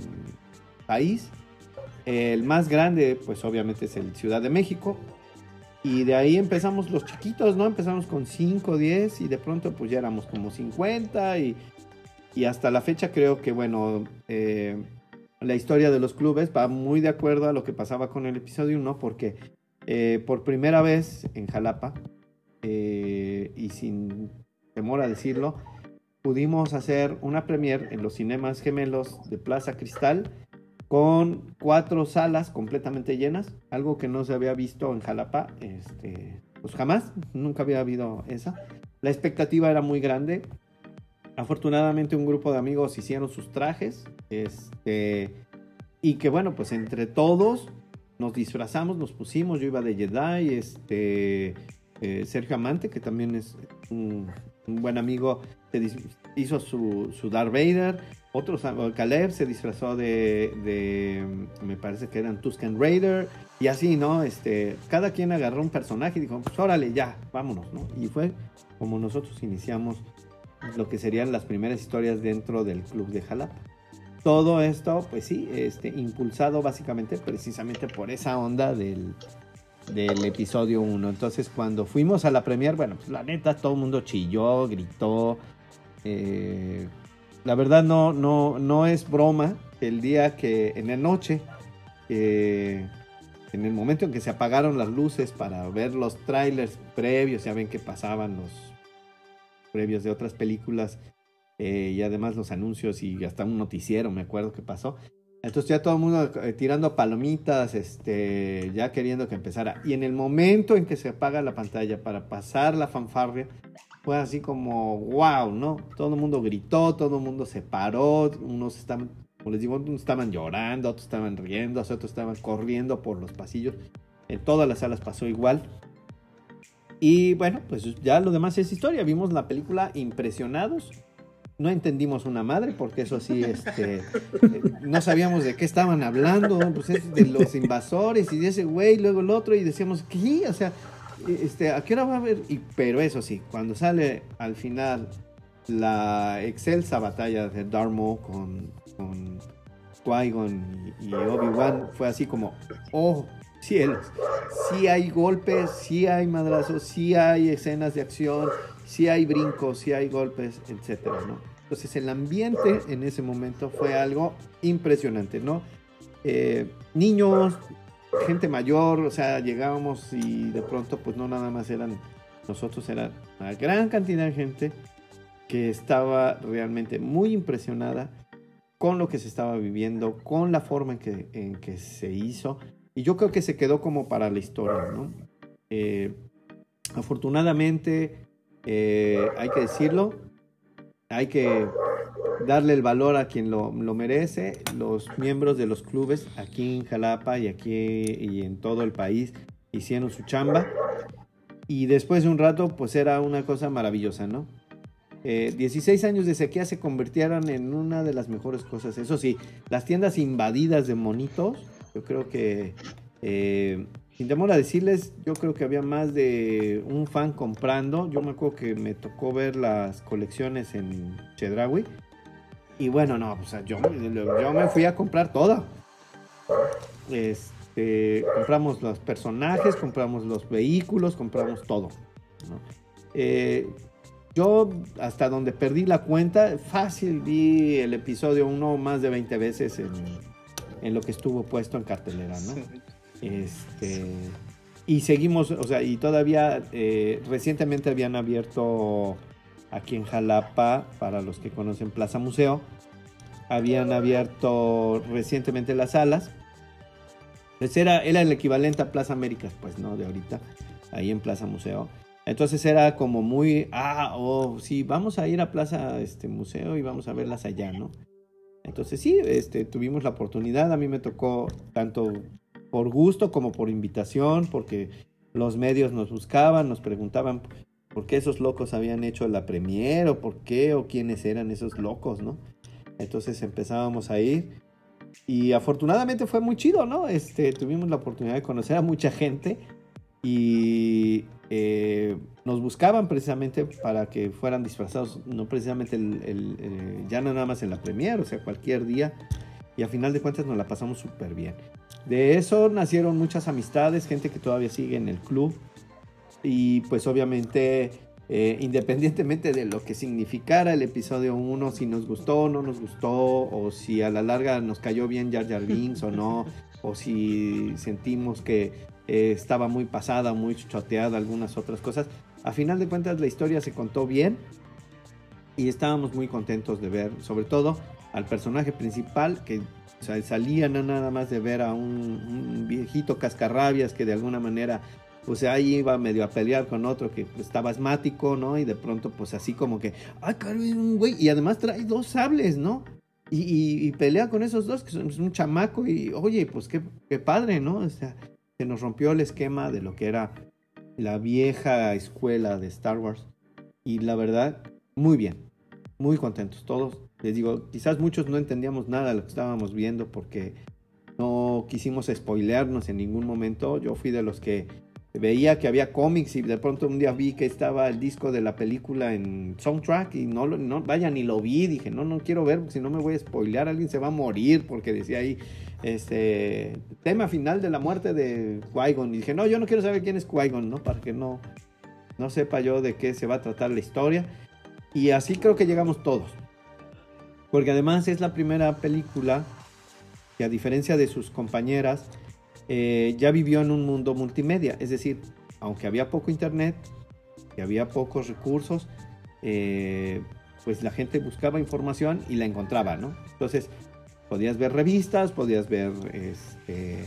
país. El más grande, pues obviamente es el Ciudad de México. Y de ahí empezamos los chiquitos, ¿no? Empezamos con 5, 10 y de pronto pues ya éramos como 50 y, y hasta la fecha creo que, bueno, eh, la historia de los clubes va muy de acuerdo a lo que pasaba con el episodio 1 porque eh, por primera vez en Jalapa, eh, y sin temor a decirlo, pudimos hacer una premier en los cinemas gemelos de Plaza Cristal con cuatro salas completamente llenas, algo que no se había visto en Jalapa, este, pues jamás, nunca había habido esa. La expectativa era muy grande. Afortunadamente un grupo de amigos hicieron sus trajes, este, y que bueno, pues entre todos nos disfrazamos, nos pusimos, yo iba de Jedi, este, eh, Sergio Amante, que también es un, un buen amigo, hizo su, su Darth Vader, otros, Caleb se disfrazó de, de, me parece que eran Tusken Raider, y así, ¿no? Este, cada quien agarró un personaje y dijo, pues órale, ya, vámonos, ¿no? Y fue como nosotros iniciamos lo que serían las primeras historias dentro del club de Jalapa. Todo esto, pues sí, este, impulsado básicamente precisamente por esa onda del, del episodio 1. Entonces, cuando fuimos a la premier, bueno, pues la neta, todo el mundo chilló, gritó. Eh, la verdad, no, no, no es broma. El día que, en la noche, eh, en el momento en que se apagaron las luces para ver los trailers previos, ya ven que pasaban los previos de otras películas eh, y además los anuncios y hasta un noticiero, me acuerdo que pasó. Entonces ya todo el mundo eh, tirando palomitas, este, ya queriendo que empezara. Y en el momento en que se apaga la pantalla para pasar la fanfarria, fue así como, wow, ¿no? Todo el mundo gritó, todo el mundo se paró, unos estaban, como les digo, unos estaban llorando, otros estaban riendo, otros estaban corriendo por los pasillos. En todas las salas pasó igual. Y bueno, pues ya lo demás es historia. Vimos la película impresionados. No entendimos una madre, porque eso sí, este, no sabíamos de qué estaban hablando, pues es de los invasores y de ese güey, luego el otro, y decíamos, ¿qué? O sea, este, ¿a qué hora va a haber? Y, pero eso sí, cuando sale al final la excelsa batalla de Maul con, con Qui-Gon y, y Obi-Wan, fue así como, oh, cielos, sí hay golpes, sí hay madrazos, sí hay escenas de acción, sí hay brincos, sí hay golpes, etcétera, ¿no? Entonces el ambiente en ese momento fue algo impresionante, ¿no? Eh, niños, gente mayor, o sea, llegábamos y de pronto pues no nada más eran nosotros, era una gran cantidad de gente que estaba realmente muy impresionada con lo que se estaba viviendo, con la forma en que, en que se hizo. Y yo creo que se quedó como para la historia, ¿no? Eh, afortunadamente, eh, hay que decirlo, hay que darle el valor a quien lo, lo, merece. Los miembros de los clubes aquí en Jalapa y aquí y en todo el país hicieron su chamba. Y después de un rato, pues era una cosa maravillosa, ¿no? 16 eh, años de sequía se convirtieron en una de las mejores cosas. Eso sí, las tiendas invadidas de monitos, yo creo que, eh, sin temor a decirles, yo creo que había más de un fan comprando. Yo me acuerdo que me tocó ver las colecciones en Chedraui. Y bueno, no, o sea, yo, yo me fui a comprar todo. Este, compramos los personajes, compramos los vehículos, compramos todo. Eh, yo, hasta donde perdí la cuenta, fácil vi el episodio 1 más de 20 veces en, lo que estuvo puesto en cartelera, ¿no? Este, y seguimos, o sea, y todavía eh, recientemente habían abierto aquí en Jalapa, para los que conocen Plaza Museo, habían abierto recientemente las salas. Pues era, era el equivalente a Plaza Américas, pues, ¿no? De ahorita, ahí en Plaza Museo. Entonces era como muy, ah, oh, sí, vamos a ir a Plaza este, Museo y vamos a verlas allá, ¿no? Entonces sí, este, tuvimos la oportunidad, a mí me tocó tanto por gusto como por invitación, porque los medios nos buscaban, nos preguntaban por qué esos locos habían hecho la premiere o por qué o quiénes eran esos locos, ¿no? Entonces empezábamos a ir y afortunadamente fue muy chido, ¿no? Este, tuvimos la oportunidad de conocer a mucha gente y eh, nos buscaban precisamente para que fueran disfrazados, no precisamente eh, ya no nada más en la premier, o sea, cualquier día. Y a final de cuentas nos la pasamos súper bien. De eso nacieron muchas amistades, gente que todavía sigue en el club. Y pues obviamente, eh, independientemente de lo que significara el episodio 1, si nos gustó o no nos gustó, o si a la larga nos cayó bien Jar Jar Binks o no, o si sentimos que eh, estaba muy pasada, muy choteada, algunas otras cosas. A final de cuentas la historia se contó bien y estábamos muy contentos de ver, sobre todo al personaje principal que salía no nada más de ver a un, viejito cascarrabias que de alguna manera pues ahí iba medio a pelear con otro que estaba asmático, ¿no? Y de pronto pues así como que, ay, un güey, y además trae dos sables, ¿no? Y, pelea con esos dos, que son un chamaco, y oye, pues qué, qué padre, ¿no? O sea, se nos rompió el esquema de lo que era la vieja escuela de Star Wars. Y la verdad, muy bien, muy contentos todos. Les digo, quizás muchos no entendíamos nada de lo que estábamos viendo porque no quisimos spoilearnos en ningún momento. Yo fui de los que veía que había cómics y de pronto un día vi que estaba el disco de la película en soundtrack y no, no vaya ni lo vi. Dije, no, no quiero ver si no me voy a spoilear, alguien se va a morir porque decía ahí este tema final de la muerte de Qui-Gon. Y dije, no, yo no quiero saber quién es Qui-Gon, ¿no? Para que no, no sepa yo de qué se va a tratar la historia. Y así creo que llegamos todos. Porque además es la primera película que a diferencia de sus compañeras, eh, ya vivió en un mundo multimedia. Es decir, aunque había poco internet, y había pocos recursos, eh, pues la gente buscaba información y la encontraba, ¿no? Entonces, podías ver revistas, podías ver este,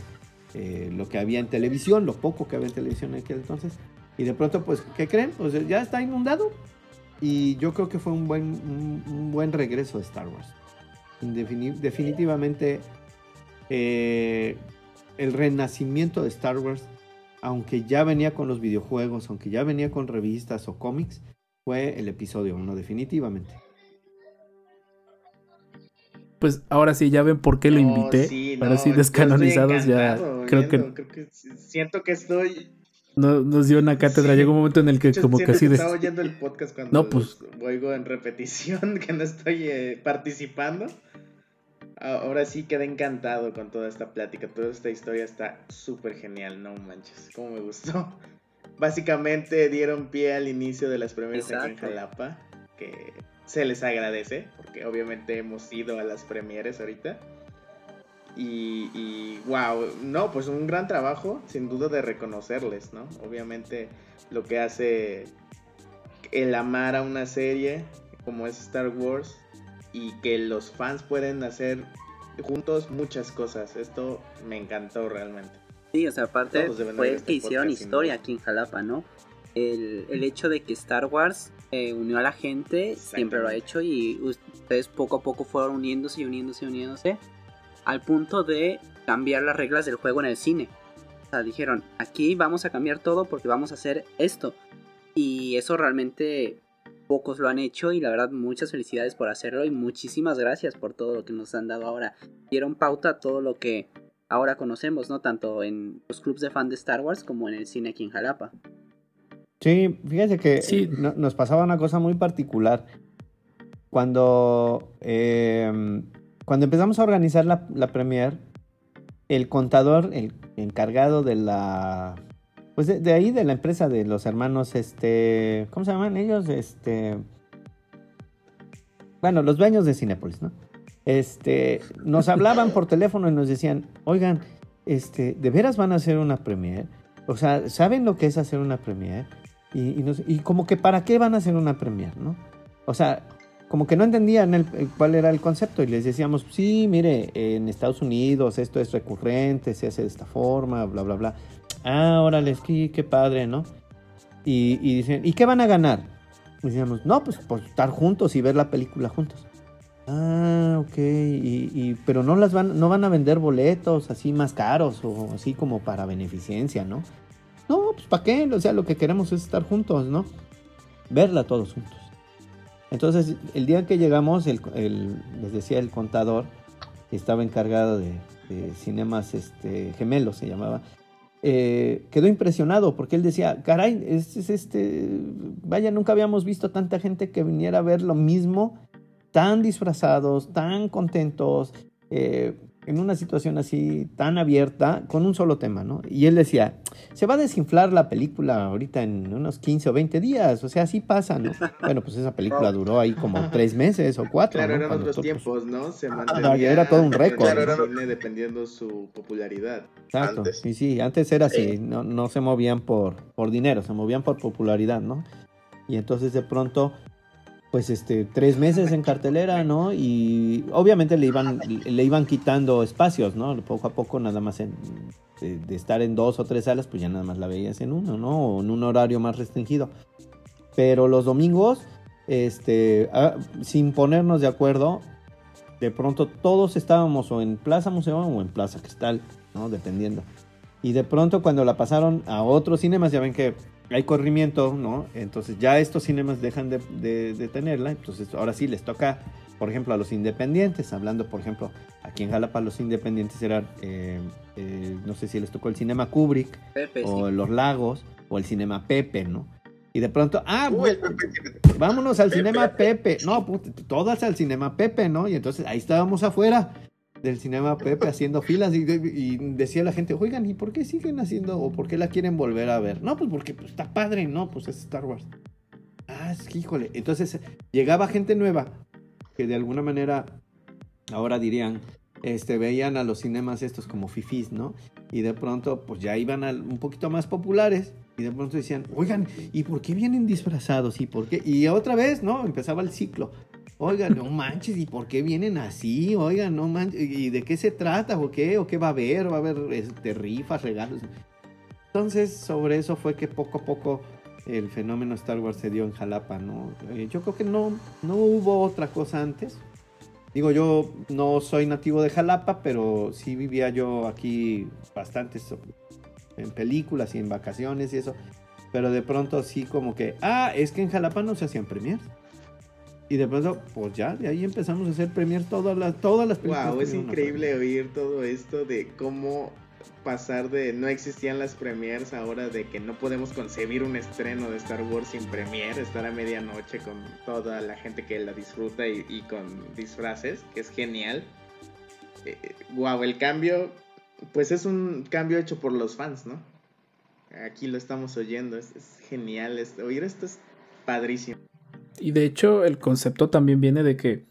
eh, lo que había en televisión, lo poco que había en televisión en aquel entonces. Y de pronto, pues, ¿qué creen? Pues ya está inundado. Y yo creo que fue un buen, un, buen regreso de Star Wars. definitivamente, eh, el renacimiento de Star Wars, aunque ya venía con los videojuegos, aunque ya venía con revistas o cómics, fue el episodio 1, definitivamente pues ahora sí, ya ven por qué lo invité. ahora sí, descanonizados ya. Creo que, Siento que estoy. No, nos dio una cátedra. Llegó un momento en el que, como que así. Que estaba oyendo el podcast cuando no, pues... oigo en repetición, que no estoy eh, participando. Ahora sí quedé encantado con toda esta plática. Toda esta historia está súper genial, no manches. Cómo me gustó. Básicamente dieron pie al inicio de las primeras aquí en Jalapa. Que se les agradece, porque obviamente hemos ido a las premieres ahorita. Y, y, wow, no, pues un gran trabajo, sin duda de reconocerles, ¿no? Obviamente lo que hace el amar a una serie como es Star Wars y que los fans pueden hacer juntos muchas cosas. Esto me encantó realmente. Sí, o sea, aparte fue que hicieron historia aquí en Jalapa, ¿no? el, el hecho de que Star Wars eh, unió a la gente, siempre lo ha hecho y ustedes poco a poco fueron uniéndose y uniéndose y uniéndose al punto de cambiar las reglas del juego en el cine. O sea, dijeron, aquí vamos a cambiar todo porque vamos a hacer esto. Y eso realmente pocos lo han hecho y la verdad muchas felicidades por hacerlo y muchísimas gracias por todo lo que nos han dado ahora. Dieron pauta a todo lo que ahora conocemos, ¿no? Tanto en los clubs de fan de Star Wars como en el cine aquí en Jalapa. Sí, fíjate que nos pasaba una cosa muy particular. Cuando, em, cuando empezamos a organizar la, la premier, el contador, el encargado de la pues de, ahí de la empresa de los hermanos, este, ¿cómo se llaman ellos? Este, bueno, los dueños de Cinepolis, ¿no? Este, nos hablaban por teléfono y nos decían, oigan, este, ¿de veras van a hacer una premier? O sea, ¿saben lo que es hacer una premier? Y, y, como que para qué van a hacer una premier, ¿no? O sea, como que no entendían el, cuál era el concepto y les decíamos, sí, mire, en Estados Unidos esto es recurrente, se hace de esta forma, bla, bla, bla. Ah, órale, sí, qué padre, ¿no? Y, dicen, ¿y qué van a ganar? Decíamos, no, pues por estar juntos y ver la película juntos. Ah, ok, y, pero no las van, no van a vender boletos así más caros o así como para beneficencia, ¿no? No, pues ¿para qué? O sea, lo que queremos es estar juntos, ¿no? Verla todos juntos. Entonces, el día que llegamos, el, les decía el contador, que estaba encargado de, de cinemas este, gemelos, se llamaba, eh, quedó impresionado porque él decía, caray, es, este, vaya, nunca habíamos visto tanta gente que viniera a ver lo mismo, tan disfrazados, tan contentos, eh, en una situación así tan abierta con un solo tema, ¿no? Y él decía, se va a desinflar la película ahorita en unos 15 o 20 días, o sea, así pasa, ¿no? Bueno, pues esa película duró ahí como tres meses o cuatro. Claro, eran otros tiempos, ¿no? Se mantenía, era todo un récord. Claro, dependiendo su popularidad. Exacto, sí, sí, antes era así, no, no se movían por, por dinero, se movían por popularidad, ¿no? Y entonces de pronto pues este tres meses en cartelera, ¿no? Y obviamente le iban le iban quitando espacios, ¿no? Poco a poco nada más en, de, estar en dos o tres salas, pues ya nada más la veías en uno, ¿no? O en un horario más restringido. Pero los domingos, este, ah, sin ponernos de acuerdo, de pronto todos estábamos o en Plaza Museo o en Plaza Cristal, ¿no? Dependiendo. Y de pronto cuando la pasaron a otros cinemas, ya ven que hay corrimiento, ¿no? Entonces ya estos cinemas dejan de, tenerla, entonces ahora sí les toca, por ejemplo, a los independientes, hablando, por ejemplo, aquí en Jalapa los independientes eran, eh, eh, no sé si les tocó el cinema Kubrick, o Los Lagos, o el cinema Pepe, ¿no? Y de pronto, ah, vámonos al cinema Pepe. No, todas al cinema Pepe, ¿no? Y entonces ahí estábamos afuera del cinema Pepe haciendo filas y, decía la gente, oigan, ¿y por qué siguen haciendo o por qué la quieren volver a ver? No, pues porque pues, está padre, no, pues es Star Wars. Ah, es que, híjole. Entonces llegaba gente nueva que de alguna manera, ahora dirían, este, veían a los cinemas estos como fifis, ¿no? Y de pronto, pues ya iban a, un poquito más populares. Y de pronto decían, oigan, ¿y por qué vienen disfrazados? ¿Y por qué? Y otra vez, ¿no? Empezaba el ciclo. Oigan, no manches, ¿y por qué vienen así? Oigan, no manches, ¿y de qué se trata? ¿O qué? ¿O qué va a haber? ¿Va a haber este, rifas, regalos? Entonces, sobre eso fue que poco a poco el fenómeno Star Wars se dio en Jalapa, ¿no? Eh, yo creo que no, no hubo otra cosa antes. Digo, yo no soy nativo de Jalapa, pero sí vivía yo aquí bastante en películas y en vacaciones y eso. Pero de pronto sí como que, ah, es que en Jalapa no se hacían premiers. Y de pronto, pues ya, de ahí empezamos a hacer premier todas las, todas las películas. Wow, es increíble oír todo esto de cómo pasar de no existían las premiers ahora de que no podemos concebir un estreno de Star Wars sin premier, estar a medianoche con toda la gente que la disfruta y, con disfraces, que es genial. wow, eh, el cambio, pues es un cambio hecho por los fans, ¿no? Aquí lo estamos oyendo, es, genial, oír esto es padrísimo. Y de hecho, el concepto también viene de que,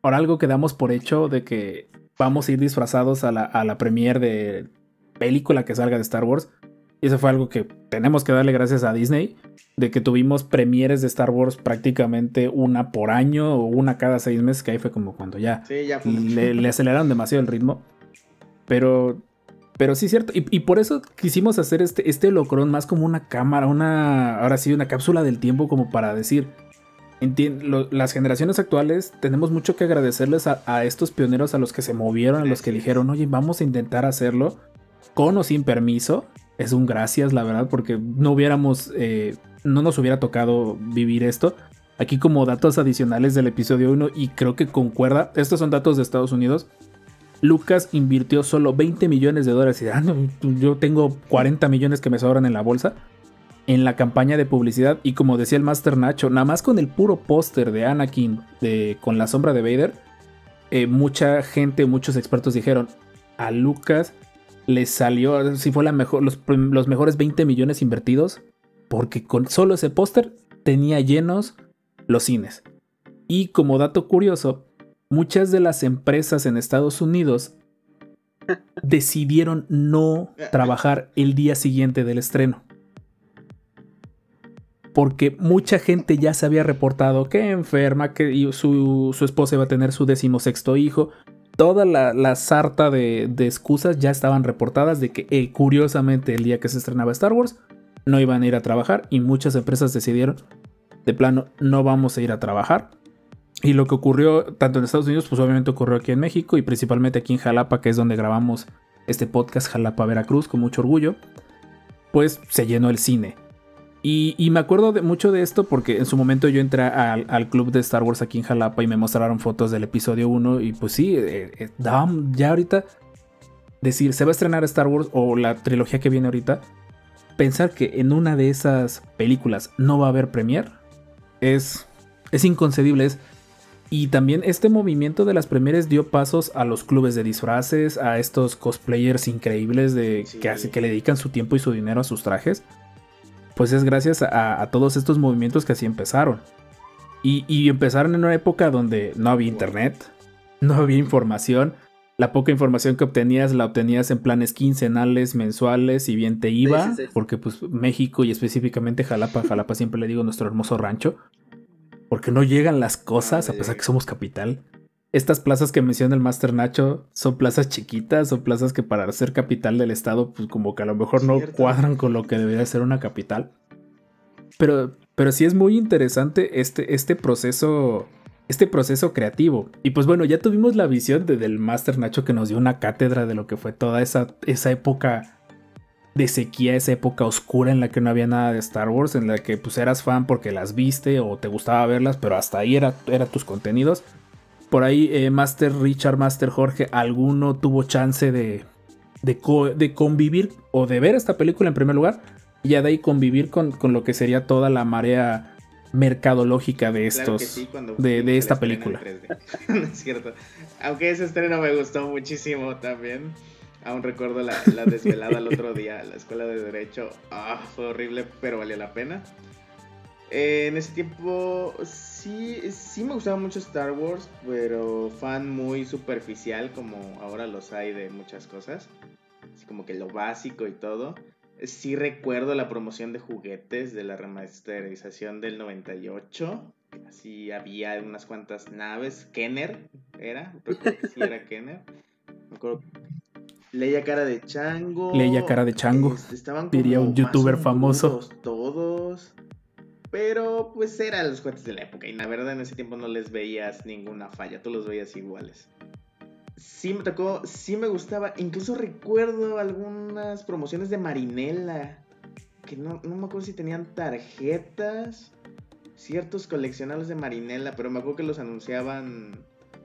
por algo que damos por hecho de que vamos a ir disfrazados a la, a la premiere de película que salga de Star Wars. Y eso fue algo que tenemos que darle gracias a Disney, de que tuvimos premieres de Star Wars prácticamente una por año o una cada seis meses, que ahí fue como cuando ya, le, le, aceleraron demasiado el ritmo. Pero Pero sí es cierto, y, y por eso quisimos hacer este, este holocron más como una cámara, una, ahora sí, una cápsula del tiempo como para decir, lo- las generaciones actuales tenemos mucho que agradecerles a, a estos pioneros, a los que se movieron, a los que dijeron, oye, vamos a intentar hacerlo con o sin permiso. Es un gracias, la verdad, porque no hubiéramos, eh, no nos hubiera tocado vivir esto. Aquí como datos adicionales del episodio 1 y creo que concuerda, estos son datos de Estados Unidos. Lucas invirtió solo 20 millones de dólares y ah, no, yo tengo 40 millones que me sobran en la bolsa en la campaña de publicidad y como decía el Master Nacho, nada más con el puro póster de Anakin de, con la sombra de Vader, eh, mucha gente, muchos expertos dijeron a Lucas le salió, si fue la mejor, los, los mejores 20 millones invertidos porque con solo ese póster tenía llenos los cines. Y como dato curioso, muchas de las empresas en Estados Unidos decidieron no trabajar el día siguiente del estreno. Porque mucha gente ya se había reportado que enferma, que su, su esposa iba a tener su decimosexto hijo. Toda la, la sarta de, de excusas ya estaban reportadas de que eh, curiosamente el día que se estrenaba Star Wars no iban a ir a trabajar y muchas empresas decidieron de plano no vamos a ir a trabajar. Y lo que ocurrió tanto en Estados Unidos, pues obviamente ocurrió aquí en México y principalmente aquí en Jalapa, que es donde grabamos este podcast Jalapa Veracruz con mucho orgullo, pues se llenó el cine. Y, y me acuerdo de, mucho de esto porque en su momento yo entré al, al club de Star Wars aquí en Jalapa y me mostraron fotos del episodio 1 y pues sí, eh, eh, ya ahorita decir, se va a estrenar Star Wars o la trilogía que viene ahorita, pensar que en una de esas películas no va a haber premier es, es inconcebible. es- y también este movimiento de las premieres dio pasos a los clubes de disfraces, a estos cosplayers increíbles de, Sí. que le dedican su tiempo y su dinero a sus trajes. Pues es gracias a, a todos estos movimientos que así empezaron. Y, y empezaron en una época donde no había internet, no había información. La poca información que obtenías la obtenías en planes quincenales, mensuales, y bien te iba, Sí, sí, sí. porque pues México y específicamente Jalapa, Jalapa siempre le digo nuestro hermoso rancho, porque no llegan las cosas a pesar que somos capital. Estas plazas que menciona el Master Nacho son plazas chiquitas, son plazas que para ser capital del estado, pues como que a lo mejor no Cierto. cuadran con lo que debería ser una capital. Pero, pero sí es muy interesante este, este proceso. Este proceso creativo. Y pues bueno, ya tuvimos la visión de- del Master Nacho que nos dio una cátedra de lo que fue toda esa, esa época de sequía, esa época oscura en la que no había nada de Star Wars, en la que pues eras fan porque las viste o te gustaba verlas, pero hasta ahí era, era tus contenidos. Por ahí eh, Master Richard, Master Jorge, alguno tuvo chance de, de, co- de convivir o de ver esta película en primer lugar, y ya de ahí convivir con, con lo que sería toda la marea mercadológica de estos. Claro sí, de- de esta película. en 3D. No es cierto. Aunque ese estreno me gustó muchísimo también. Aún recuerdo la, la desvelada el otro día la escuela de Derecho. Ah, fue horrible, pero valió la pena. Eh, en ese tiempo sí, sí me gustaba mucho Star Wars, pero fan muy superficial como ahora los hay de muchas cosas. Así como que lo básico y todo. Sí recuerdo la promoción de juguetes de la remasterización del 98. Así había unas cuantas naves. Kenner era. Recuerdo que sí era Kenner. Me acuerdo. Cara de chango. Leia cara de chango, Este, estaban diría como un youtuber famoso. Todos. Pero pues eran los juguetes de la época. Y la verdad en ese tiempo no les veías ninguna falla. Tú los veías iguales sí me tocó, sí me gustaba. Incluso recuerdo algunas promociones de Marinela. Que no, no me acuerdo si tenían tarjetas. Ciertos coleccionables de Marinela. Pero me acuerdo que los anunciaban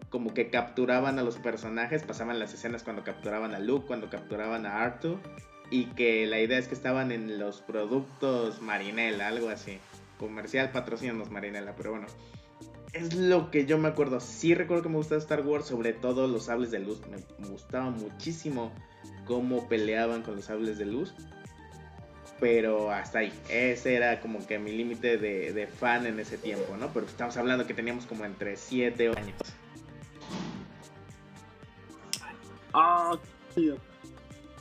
como que capturaban a los personajes. Pasaban las escenas cuando capturaban a Luke, cuando capturaban a Arthur. Y que la idea es que estaban en los productos Marinela, algo así. Comercial, patrocínanos Marinela, pero bueno es lo que yo me acuerdo. Sí recuerdo que me gustaba Star Wars, sobre todo los sables de luz. Me gustaba muchísimo cómo peleaban con los sables de luz. Pero hasta ahí. Ese era como que mi límite de, de fan en ese tiempo, ¿no? Pero estamos hablando que teníamos como entre 7 años. Ah, tío.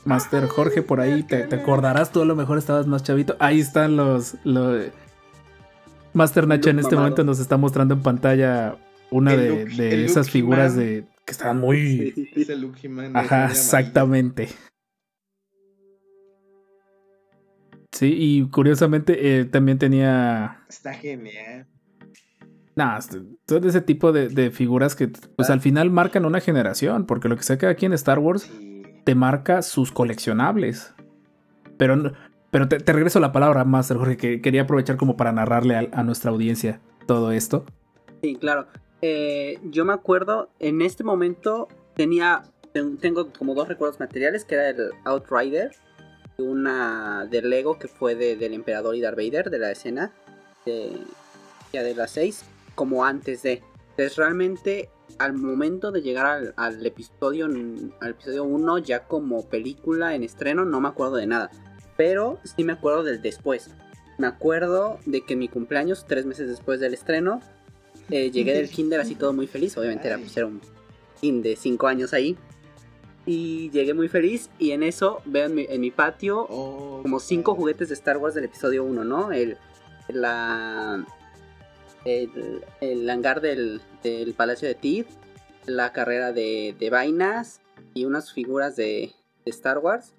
Master Jorge, por ahí te, te acordarás, tú a lo mejor estabas más chavito. Ahí están los. los- Master Nacha en este momento nos está mostrando en pantalla una de, esas figuras de que están muy. Ajá, exactamente. Sí, y curiosamente eh, también tenía. Está genial. Nah, este, todo ese tipo de, figuras que pues al final marcan una generación, porque lo que saca aquí en Star Wars te marca sus coleccionables. Pero pero te, te regreso la palabra, Master Jorge, que quería aprovechar como para narrarle a, nuestra audiencia todo esto. Sí, claro. Eh, yo me acuerdo, en este momento tenía, ten- tengo como dos recuerdos materiales, que era el Outrider, una de Lego que fue de- del Emperador y Darth Vader, de la escena, de, ya de las 6, como antes de. Entonces realmente al momento de llegar al, al episodio al episodio 1 ya como película en estreno no me acuerdo de nada. Pero sí me acuerdo del después. Me acuerdo de que en mi cumpleaños, tres meses después del estreno, eh, llegué del kinder así todo muy feliz. Obviamente era, pues, era un kin de 5 años ahí. Y llegué muy feliz y en eso veo en mi, en mi patio Oh, como cinco juguetes de Star Wars del episodio 1, ¿no? El, la, el, el hangar del, del Palacio de Tid, la carrera de, de vainas y unas figuras de, de Star Wars,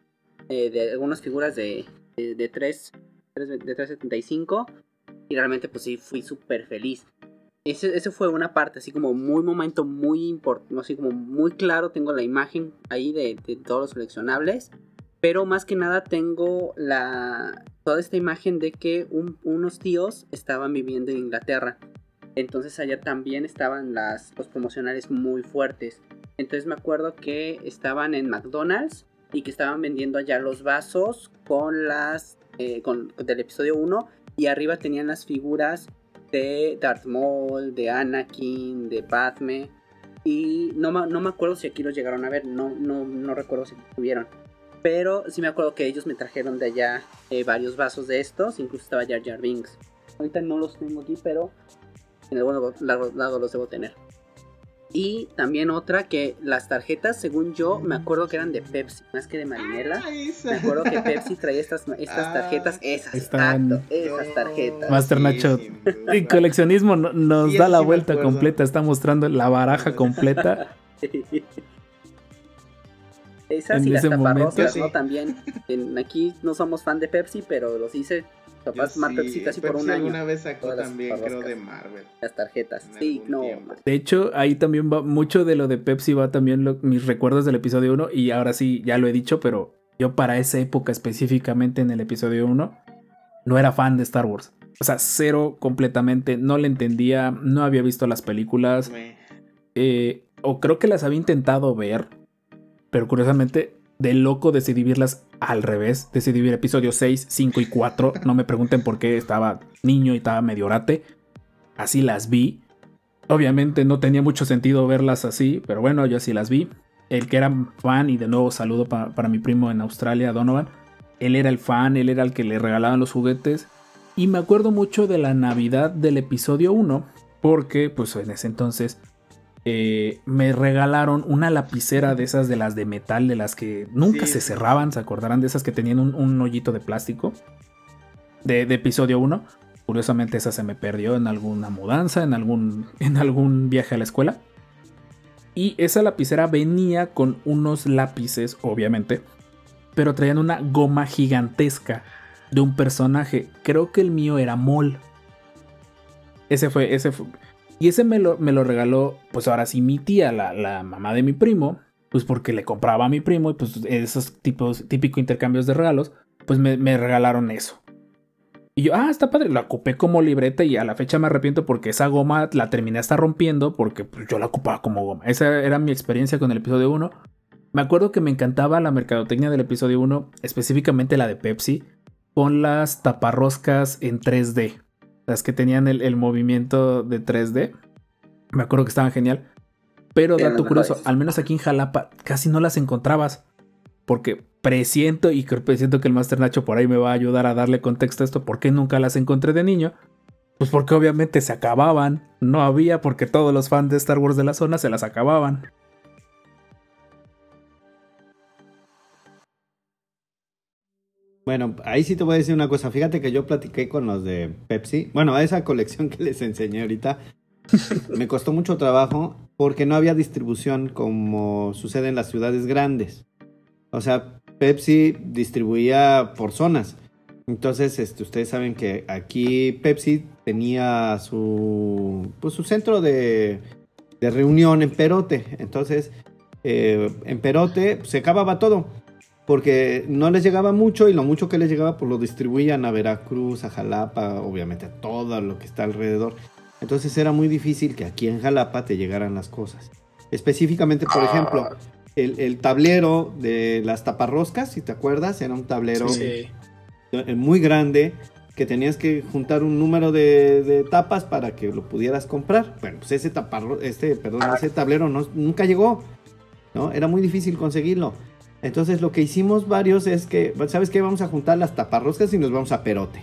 de algunas figuras de, de, de 3, de 375 y realmente pues sí fui súper feliz. Ese, ese fue una parte, así como muy momento muy importante, así como muy claro, tengo la imagen ahí de, de todos los coleccionables. Pero más que nada tengo la toda esta imagen de que un- unos tíos estaban viviendo en Inglaterra. Entonces allá también estaban las, los promocionales muy fuertes. Entonces me acuerdo que estaban en McDonald's y que estaban vendiendo allá los vasos con las eh, con, del episodio 1 y arriba tenían las figuras de Darth Maul, de Anakin, de Padme y no, no me acuerdo si aquí los llegaron a ver, no, no, no recuerdo si estuvieron. Pero sí me acuerdo que ellos me trajeron de allá eh, varios vasos de estos, incluso estaba Jar Jar Binks. Ahorita no los tengo aquí, pero en algún lado los debo tener. Y también otra que las tarjetas, según yo, me acuerdo que eran de Pepsi, más que de Marinela. Ah. Me acuerdo que Pepsi traía estas, estas Ah, tarjetas, esas, están- exacto, esas tarjetas. Master Sí, Nacho. El coleccionismo no- nos Sí, da la sí vuelta completa, está mostrando la baraja completa. Esas En y las momento- taparroscas, Sí. ¿no? También. En- aquí no somos fan de Pepsi, pero los hice. Capaz sí, casi por un año. alguna vez sacó también, creo, de Marvel. Las tarjetas. en Sí, no. tiempo. De hecho, ahí también va mucho de lo de Pepsi, va también lo- mis recuerdos del episodio 1. Y ahora sí, ya lo he dicho, pero yo para esa época específicamente en el episodio 1, no era fan de Star Wars. O sea, cero completamente, no le entendía, no había visto las películas. Eh, o creo que las había intentado ver, pero curiosamente de loco decidí verlas al revés. Decidí ver episodios 6, 5 y 4. No me pregunten por qué estaba niño y estaba medio orate. Así las vi. Obviamente no tenía mucho sentido verlas así, pero bueno, yo así las vi. El que era fan, y de nuevo saludo pa- para mi primo en Australia, Donovan. Él era el fan, él era el que le regalaban los juguetes. Y me acuerdo mucho de la Navidad del episodio 1, porque pues en ese entonces eh, me regalaron una lapicera de esas de las de metal, de las que nunca Sí, se cerraban, ¿se acordarán de esas que tenían un, un hoyito de plástico? De, de episodio 1. Curiosamente esa se me perdió en alguna mudanza, en algún, en algún viaje a la escuela. Y esa lapicera venía con unos lápices, obviamente, pero traían una goma gigantesca de un personaje. Creo que el mío era Mol. Ese fue, ese fue. Y ese me lo, regaló, pues ahora sí, mi tía, la, mamá de mi primo, pues porque le compraba a mi primo y pues esos tipos, típico intercambios de regalos, pues me, me regalaron eso. Y yo, ah, está padre, la ocupé como libreta y a la fecha me arrepiento porque esa goma la terminé hasta rompiendo porque pues, yo la ocupaba como goma. Esa era mi experiencia con el episodio 1. Me acuerdo que me encantaba la mercadotecnia del episodio 1, específicamente la de Pepsi, con las taparroscas en 3D. Las que tenían el, el movimiento de 3D. Me acuerdo que estaban genial. Pero Eran dato curioso, mejores. al menos aquí en Jalapa casi no las encontrabas. Porque presiento y creo presiento que el Master Nacho por ahí me va a ayudar a darle contexto a esto. ¿Por qué nunca las encontré de niño? Pues porque obviamente se acababan. No había porque todos los fans de Star Wars de la zona se las acababan. Bueno, ahí sí te voy a decir una cosa. Fíjate que yo platiqué con los de Pepsi. Bueno, a esa colección que les enseñé ahorita. me costó mucho trabajo porque no había distribución como sucede en las ciudades grandes. O sea, Pepsi distribuía por zonas. Entonces, este, ustedes saben que aquí Pepsi tenía su, pues, su centro de, de reunión en Perote. Entonces, eh, en Perote se acababa todo. Porque no les llegaba mucho y lo mucho que les llegaba pues lo distribuían a Veracruz, a Jalapa, obviamente a todo lo que está alrededor. Entonces era muy difícil que aquí en Jalapa te llegaran las cosas. Específicamente, por ejemplo, el, el tablero de las taparroscas, si te acuerdas, era un tablero Sí. eh, muy grande que tenías que juntar un número de, de tapas para que lo pudieras comprar. Bueno, pues ese taparro, este, perdón, ese tablero no, nunca llegó, ¿no? Era muy difícil conseguirlo. Entonces lo que hicimos varios es que, ¿sabes qué? Vamos a juntar las taparroscas y nos vamos a Perote,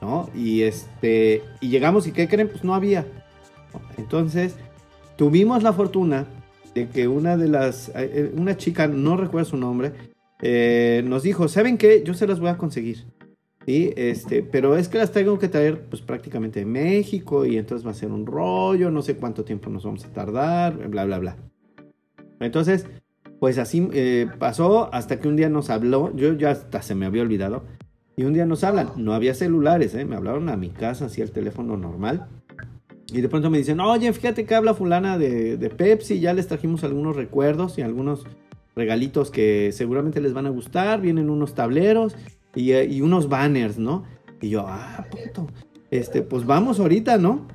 ¿no? Y este, y llegamos y ¿qué creen? Pues no había. Entonces tuvimos la fortuna de que una de las, eh, eh, una chica, no recuerdo su nombre, eh, nos dijo, ¿saben qué? Yo se las voy a conseguir. ¿sí? Este, pero es que las tengo que traer pues prácticamente de México y entonces va a ser un rollo, no sé cuánto tiempo nos vamos a tardar, bla, bla, bla. Entonces, pues así eh, pasó hasta que un día nos habló, yo ya hasta se me había olvidado, y un día nos hablan, no había celulares, ¿eh? me hablaron a mi casa, así el teléfono normal. Y de pronto me dicen, oye, fíjate que habla fulana de, Pepsi, ya les trajimos algunos recuerdos y algunos regalitos que seguramente les van a gustar, vienen unos tableros y, eh, unos banners, ¿no? Y yo, ah, puto, este, pues vamos ahorita, ¿no?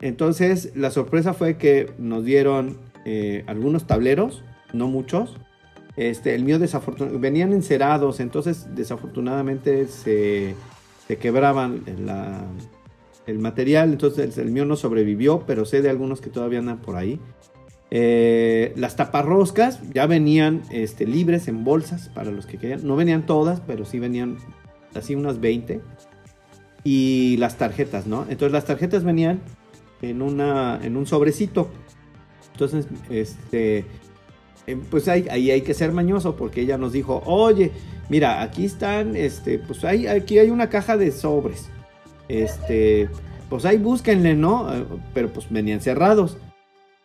Entonces la sorpresa fue que nos dieron eh, algunos tableros, no muchos. Este, el mío desafortunadamente, venían encerados, entonces desafortunadamente se, se quebraban la, el material, entonces el mío no sobrevivió, pero sé de algunos que todavía andan por ahí. Eh, las taparroscas ya venían este, libres en bolsas para los que querían. No venían todas, pero sí venían así unas 20. Y las tarjetas, ¿no? Entonces las tarjetas venían en, una, en un sobrecito. Entonces, este, eh, pues ahí, ahí hay que ser mañoso porque ella nos dijo, oye, mira, aquí están, este, pues hay, aquí hay una caja de sobres. Este, pues ahí búsquenle, ¿no? Eh, Pero pues venían cerrados.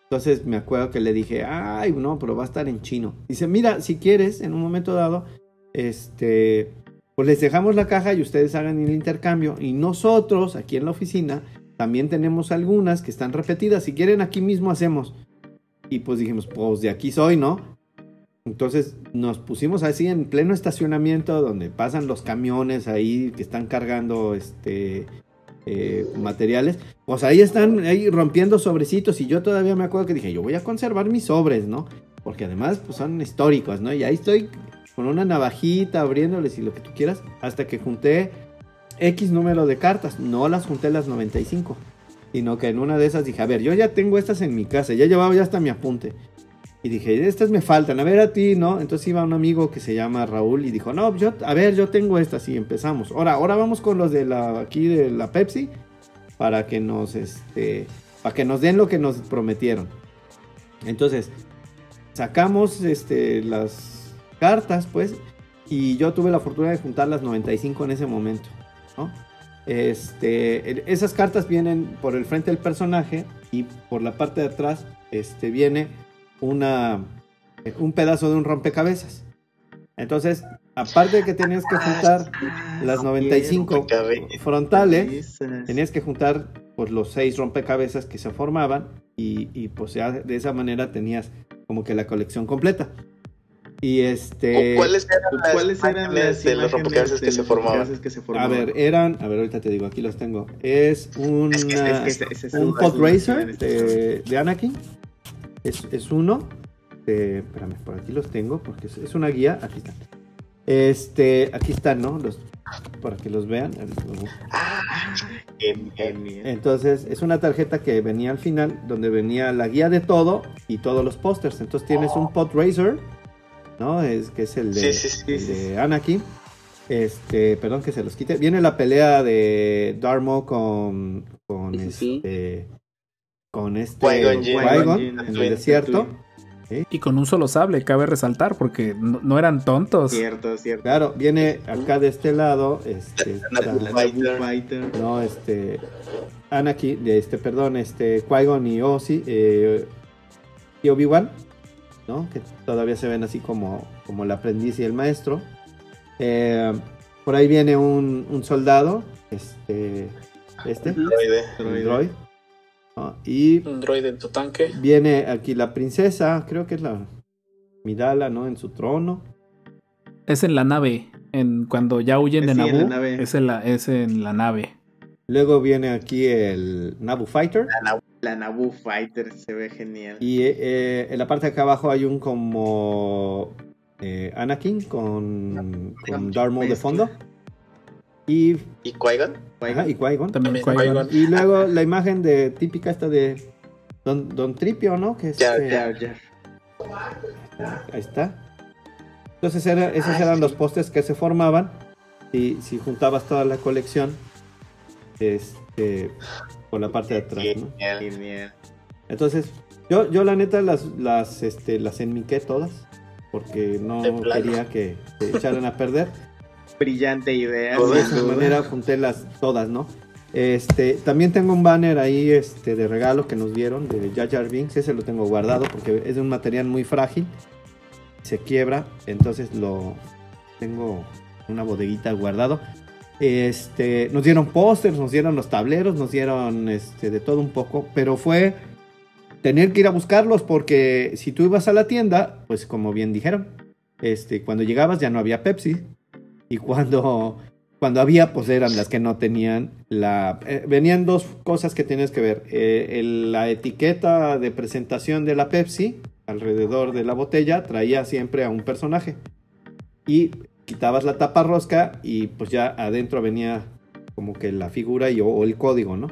Entonces me acuerdo que le dije, ay, no, pero va a estar en chino. Dice, mira, si quieres, en un momento dado, este, pues les dejamos la caja y ustedes hagan el intercambio. Y nosotros, aquí en la oficina, también tenemos algunas que están repetidas. Si quieren, aquí mismo hacemos. Y pues dijimos, pues de aquí soy, ¿no? Entonces nos pusimos así en pleno estacionamiento donde pasan los camiones ahí que están cargando este eh, materiales. Pues ahí están ahí rompiendo sobrecitos y yo todavía me acuerdo que dije, yo voy a conservar mis sobres, ¿no? Porque además pues son históricos, ¿no? Y ahí estoy con una navajita abriéndoles y lo que tú quieras hasta que junté X número de cartas. No las junté las 95. Sino que en una de esas dije, a ver, yo ya tengo estas en mi casa, ya llevaba ya hasta mi apunte. Y dije, estas me faltan, a ver a ti, ¿no? Entonces iba un amigo que se llama Raúl y dijo, no, yo, a ver, yo tengo estas y empezamos. Ahora, ahora vamos con los de la, aquí de la Pepsi para que nos, este, para que nos den lo que nos prometieron. Entonces, sacamos, este, las cartas, pues, y yo tuve la fortuna de juntar las 95 en ese momento, ¿no? Este, esas cartas vienen por el frente del personaje y por la parte de atrás, este, viene una, un pedazo de un rompecabezas. Entonces, aparte de que tenías que juntar las 95 frontales, tenías que juntar pues los seis rompecabezas que se formaban y, y, pues ya de esa manera tenías como que la colección completa. Y este... ¿O ¿Cuáles eran las, ¿Cuáles eran las de los imágenes rompecabezas que se formaban? A ver, eran... A ver, ahorita te digo, aquí los tengo. Es una, Es que- es que un un- pod racer de, de Anakin. Es, es uno. de- espérame, por aquí los tengo porque es, es una guía. Aquí están. Este, aquí están, ¿no? Los, para que los vean. Ah. Entonces, es una tarjeta que venía al final, donde venía la guía de todo y todos los pósters. Entonces tienes un pod racer, ¿no? Es que es el de, Sí, sí, sí, el sí, de Anakin. Este, perdón que se los quite. Viene la pelea de Darmo con, con Sí, sí, sí. este, con este Qui-Gon en el desierto. Y con un solo sable, cabe resaltar, porque no, no eran tontos. Cierto, cierto. Claro, viene acá de este lado, este, Fighter. No, este, Anakin, de este, perdón, este, Qui-Gon y Ozzy, eh, y Obi-Wan, ¿no? Que todavía se ven así como, como el aprendiz y el maestro. Eh, Por ahí viene un, un soldado, este, este. Droide. un droid. ¿no? Y Un droide en tu tanque. viene aquí la princesa, creo que es la Midala, ¿no? En su trono. Es en la nave. En, cuando ya huyen de Sí, en la nave. es, en la, es en la nave. Luego viene aquí el Naboo Fighter. La, Naboo- la Naboo Fighter se ve genial. Y eh, en la parte de acá abajo hay un como eh, Anakin con, con Darth Maul de fondo. Y, ¿Y Qui-Gon? ajá, y Qui-Gon. También También Qui-Gon. Qui-Gon. Y luego la imagen de típica esta de Don, Don Tripio, ¿no? Que es, Jar eh, Jar Jar. Ahí está. Entonces era- esos eran los postes que se formaban. Y si juntabas toda la colección, este, por la parte de atrás, ¿no? Genial. Genial. Entonces, yo, yo la neta las, las, este, las enmiqué todas. Porque no quería que se echaran a perder. Brillante idea. De esa duda. manera junté las todas, ¿no? Este, también tengo un banner ahí este, de regalo que nos dieron de Jar Jar Binks. Ese lo tengo guardado porque es de un material muy frágil. Se quiebra, entonces lo tengo en una bodeguita guardado. Este, nos dieron pósters, nos dieron los tableros, nos dieron este, de todo un poco, pero fue tener que ir a buscarlos porque si tú ibas a la tienda, pues como bien dijeron, este, cuando llegabas ya no había Pepsi y cuando cuando había, pues eran las que no tenían la... eh, venían dos cosas que tienes que ver. Eh, la etiqueta de presentación de la Pepsi, alrededor de la botella, traía siempre a un personaje. Y quitabas la tapa rosca y pues ya adentro venía como que la figura y, o, o el código, ¿no?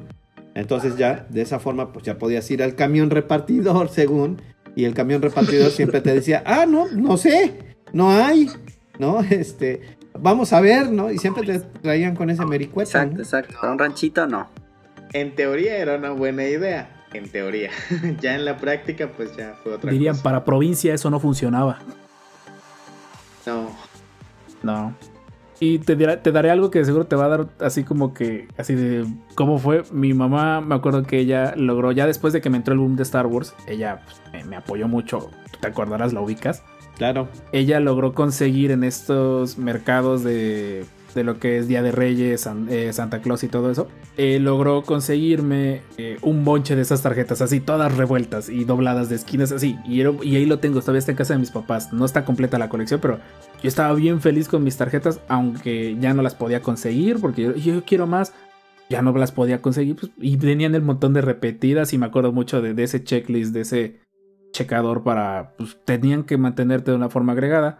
Entonces ya de esa forma pues ya podías ir al camión repartidor según y el camión repartidor siempre te decía, ah, no, no sé, no hay, ¿no? Este, vamos a ver, ¿no? Y siempre te traían con ese mericueto. Exacto, ¿no? exacto. Para un ranchito, no. En teoría era una buena idea. En teoría. ya en la práctica, pues ya fue otra Dirían, cosa. para provincia eso no funcionaba. No. No. Y te, dirá- te daré algo que seguro te va a dar así como que, así de, ¿cómo fue? Mi mamá, me acuerdo que ella logró, ya después de que me entró el boom de Star Wars, ella pues, me, me apoyó mucho, tú te acordarás, la ubicas. Claro. Ella logró conseguir en estos mercados de, de lo que es Día de Reyes, eh, Santa Claus y todo eso, eh, logró conseguirme eh, un bonche de esas tarjetas, así todas revueltas y dobladas de esquinas, así. Y, ahí lo tengo, todavía está en casa de mis papás. No está completa la colección, pero yo estaba bien feliz con mis tarjetas, aunque ya no las podía conseguir, porque yo, yo quiero más. Ya no las podía conseguir, pues, y tenían el montón de repetidas, y me acuerdo mucho de, de ese checklist, de ese checador para, pues tenían que mantenerte de una forma agregada.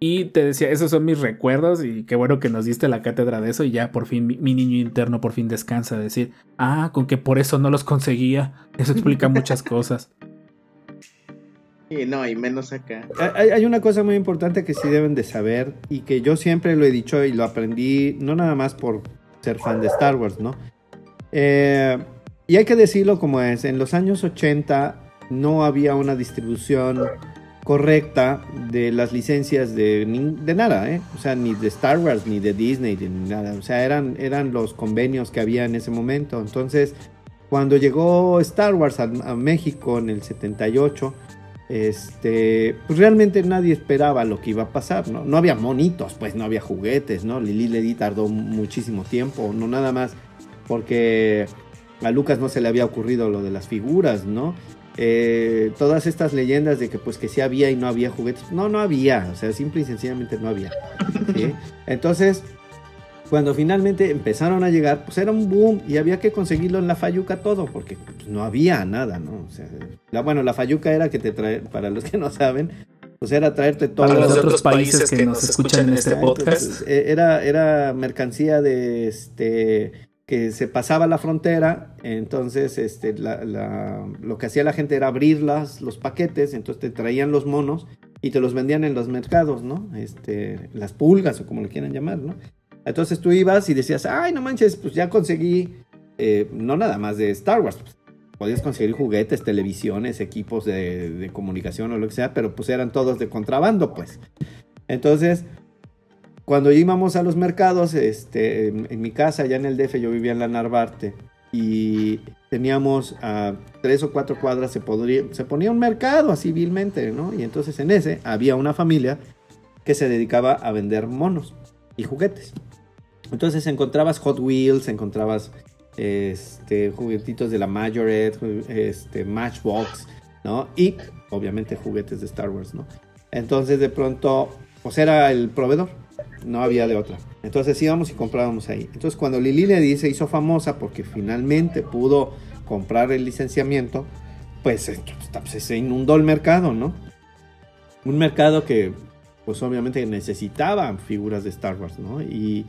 Y te decía, esos son mis recuerdos y qué bueno que nos diste la cátedra de eso y ya por fin mi, mi niño interno por fin descansa de decir, ah, con que por eso no los conseguía. Eso explica muchas cosas. Y no, y menos acá. Hay, hay una cosa muy importante que sí deben de saber y que yo siempre lo he dicho y lo aprendí, no nada más por ser fan de Star Wars, ¿no? Eh, y hay que decirlo como es, en los años 80 no había una distribución correcta de las licencias de, de nada, ¿eh? O sea, ni de Star Wars, ni de Disney, ni nada. O sea, eran, eran los convenios que había en ese momento. Entonces, cuando llegó Star Wars a, a México en el 78, este, pues realmente nadie esperaba lo que iba a pasar, ¿no? No había monitos, pues no había juguetes, ¿no? Lili Ledi tardó muchísimo tiempo, no nada más porque a Lucas no se le había ocurrido lo de las figuras, ¿no? Eh, todas estas leyendas de que pues que sí había y no había juguetes, no, no había, o sea, simple y sencillamente no había. ¿sí? Entonces, cuando finalmente empezaron a llegar, pues era un boom y había que conseguirlo en la Fayuca todo, porque pues, no había nada, ¿no? O sea, la, bueno, la Fayuca era que te trae, para los que no saben, pues era traerte todo. Para los los otros países países que nos escuchan en este podcast. Entonces, eh, era, era mercancía de este que se pasaba la frontera, entonces este, la- lo que hacía la gente era abrirlas, los paquetes, entonces te traían los monos y te los vendían en los mercados, ¿no? Este, las pulgas o como le quieran llamar, ¿no? Entonces tú ibas y decías, ay, no manches, pues ya conseguí, eh, no nada más de Star Wars, pues, podías conseguir juguetes, televisiones, equipos de, de comunicación o lo que sea, pero pues eran todos de contrabando, pues. Entonces, cuando íbamos a los mercados, este, en, en mi casa, allá en el DF, yo vivía en la Narvarte, y teníamos a tres o cuatro cuadras, se, podría, se ponía un mercado así vilmente, ¿no? Y entonces en ese había una familia que se dedicaba a vender monos y juguetes. Entonces encontrabas Hot Wheels, encontrabas este, juguetitos de la Majoret, este, Matchbox, ¿no? Y obviamente juguetes de Star Wars, ¿no? Entonces de pronto, pues era el proveedor, no había de otra. Entonces íbamos y comprábamos ahí. Entonces cuando Lili le se hizo famosa porque finalmente pudo comprar el licenciamiento, pues, pues se inundó el mercado, ¿no? Un mercado que pues obviamente necesitaba figuras de Star Wars, ¿no? Y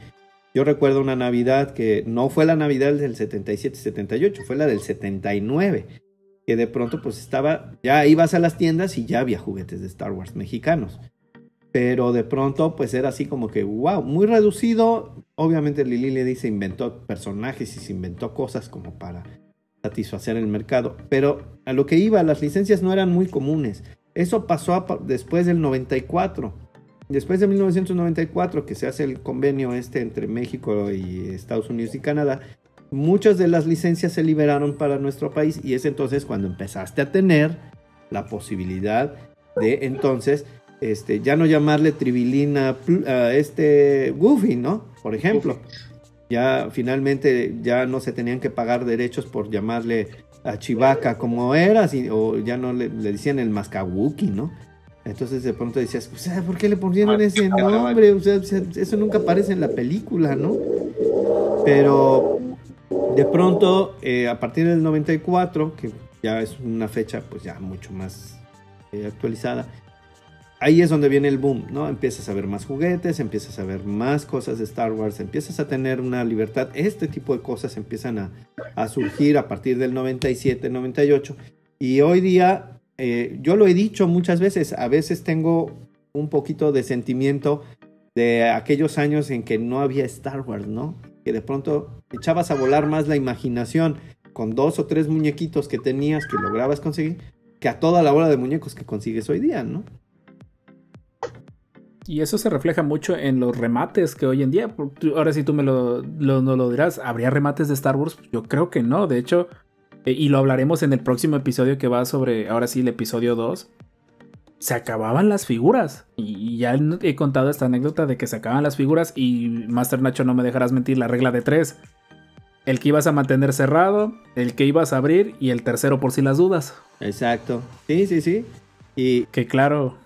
yo recuerdo una Navidad que no fue la Navidad del 77-78, fue la del 79, que de pronto pues estaba, ya ibas a las tiendas y ya había juguetes de Star Wars mexicanos. Pero de pronto pues era así como que, wow, muy reducido. Obviamente Lili le dice, inventó personajes y se inventó cosas como para satisfacer el mercado. Pero a lo que iba, las licencias no eran muy comunes. Eso pasó después del 94 después de 1994 que se hace el convenio este entre México y Estados Unidos y Canadá, muchas de las licencias se liberaron para nuestro país y es entonces cuando empezaste a tener la posibilidad de entonces este, ya no llamarle Tribilina a este Goofy, ¿no? Por ejemplo. Ya finalmente ya no se tenían que pagar derechos por llamarle a Chivaca como era, o ya no le, le decían el Mascawuki, ¿no? Entonces de pronto decías, o sea, ¿por qué le ponían ese nombre? O sea, eso nunca aparece en la película, ¿no? Pero de pronto, eh, a partir del 94, que ya es una fecha pues ya mucho más eh, actualizada, ahí es donde viene el boom, ¿no? Empiezas a ver más juguetes, empiezas a ver más cosas de Star Wars, empiezas a tener una libertad. Este tipo de cosas empiezan a, a surgir a partir del 97, 98. Y hoy día eh, yo lo he dicho muchas veces, a veces tengo un poquito de sentimiento de aquellos años en que no había Star Wars, ¿no? Que de pronto echabas a volar más la imaginación con dos o tres muñequitos que tenías que lograbas conseguir que a toda la hora de muñecos que consigues hoy día, ¿no? Y eso se refleja mucho en los remates que hoy en día, ahora sí tú me lo, lo, no lo dirás, ¿habría remates de Star Wars? Yo creo que no, de hecho, eh, y lo hablaremos en el próximo episodio que va sobre, ahora sí, el episodio 2. Se acababan las figuras. Y ya he contado esta anécdota de que se acaban las figuras y Master Nacho no me dejarás mentir, la regla de tres. El que ibas a mantener cerrado, el que ibas a abrir y el tercero por si las dudas. Exacto. Sí, sí, sí. Y que claro,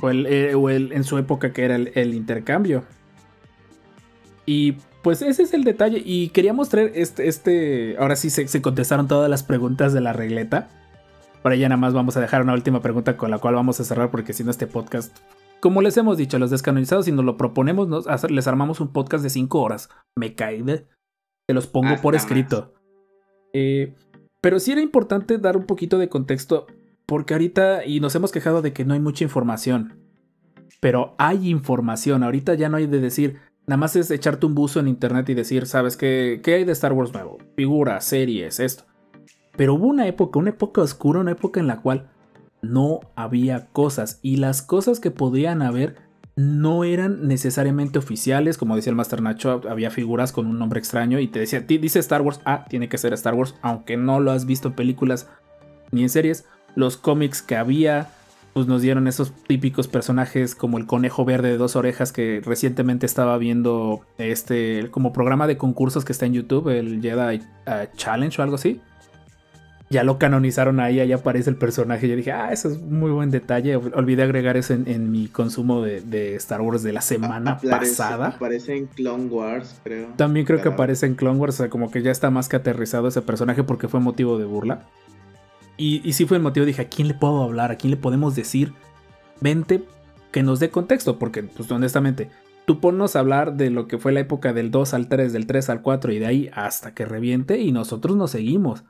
O, el, eh, en su época que era el, intercambio. Y pues ese es el detalle. Y quería mostrar este. este ahora sí se, contestaron todas las preguntas de la regleta. Para ya nada más vamos a dejar una última pregunta con la cual vamos a cerrar. Porque si no, este podcast. Como les hemos dicho, los descanonizados, si nos lo proponemos, les armamos un podcast de 5 horas. Me cae de. Te los pongo por escrito. Eh, pero sí era importante dar un poquito de contexto porque ahorita, y nos hemos quejado de que no hay mucha información, pero hay información, ahorita ya no hay de decir, nada más es echarte un buzo en internet y decir, ¿sabes qué, qué hay de Star Wars nuevo? Figuras, series, esto. Pero hubo una época, una época oscura, una época en la cual no había cosas y las cosas que podían haber no eran necesariamente oficiales, como decía el Master Nacho, había figuras con un nombre extraño y te decía, dice Star Wars, ah, tiene que ser Star Wars, aunque no lo has visto en películas ni en series, los cómics que había, pues nos dieron esos típicos personajes como el conejo verde de dos orejas que recientemente estaba viendo este como programa de concursos que está en YouTube, el Jedi uh, Challenge o algo así. Ya lo canonizaron ahí, ahí aparece el personaje. Yo dije, ah, eso es muy buen detalle. Olvidé agregar eso en, mi consumo de, Star Wars de la semana pasada. Aparece en Clone Wars, creo. También creo que aparece en Clone Wars, o sea, como que ya está más que aterrizado ese personaje porque fue motivo de burla. Y, y sí fue el motivo, dije, ¿a quién le puedo hablar? ¿A quién le podemos decir? Vente que nos dé contexto, porque pues honestamente, tú ponnos a hablar de lo que fue la época del 2 al 3, del 3 al 4 y de ahí hasta que reviente y nosotros nos seguimos.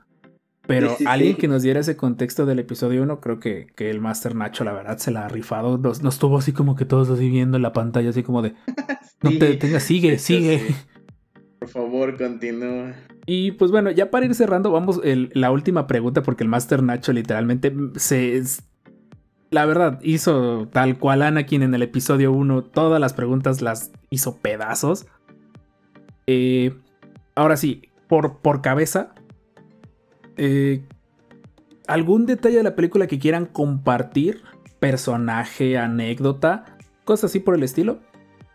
Pero alguien que nos diera ese contexto del episodio 1, creo que, que, el Master Nacho, la verdad, se la ha rifado. Nos, nos tuvo así como que todos así viendo en la pantalla, así como de, no te detengas, sigue, sigue. Por favor, continúa. Y pues bueno, ya para ir cerrando, vamos la última pregunta porque el Master Nacho literalmente se la verdad, hizo tal cual Anakin en el episodio 1. Todas las preguntas las hizo pedazos. Eh, ahora sí, por, por cabeza. Eh, ¿Algún detalle de la película que quieran compartir? Personaje, anécdota, cosas así por el estilo.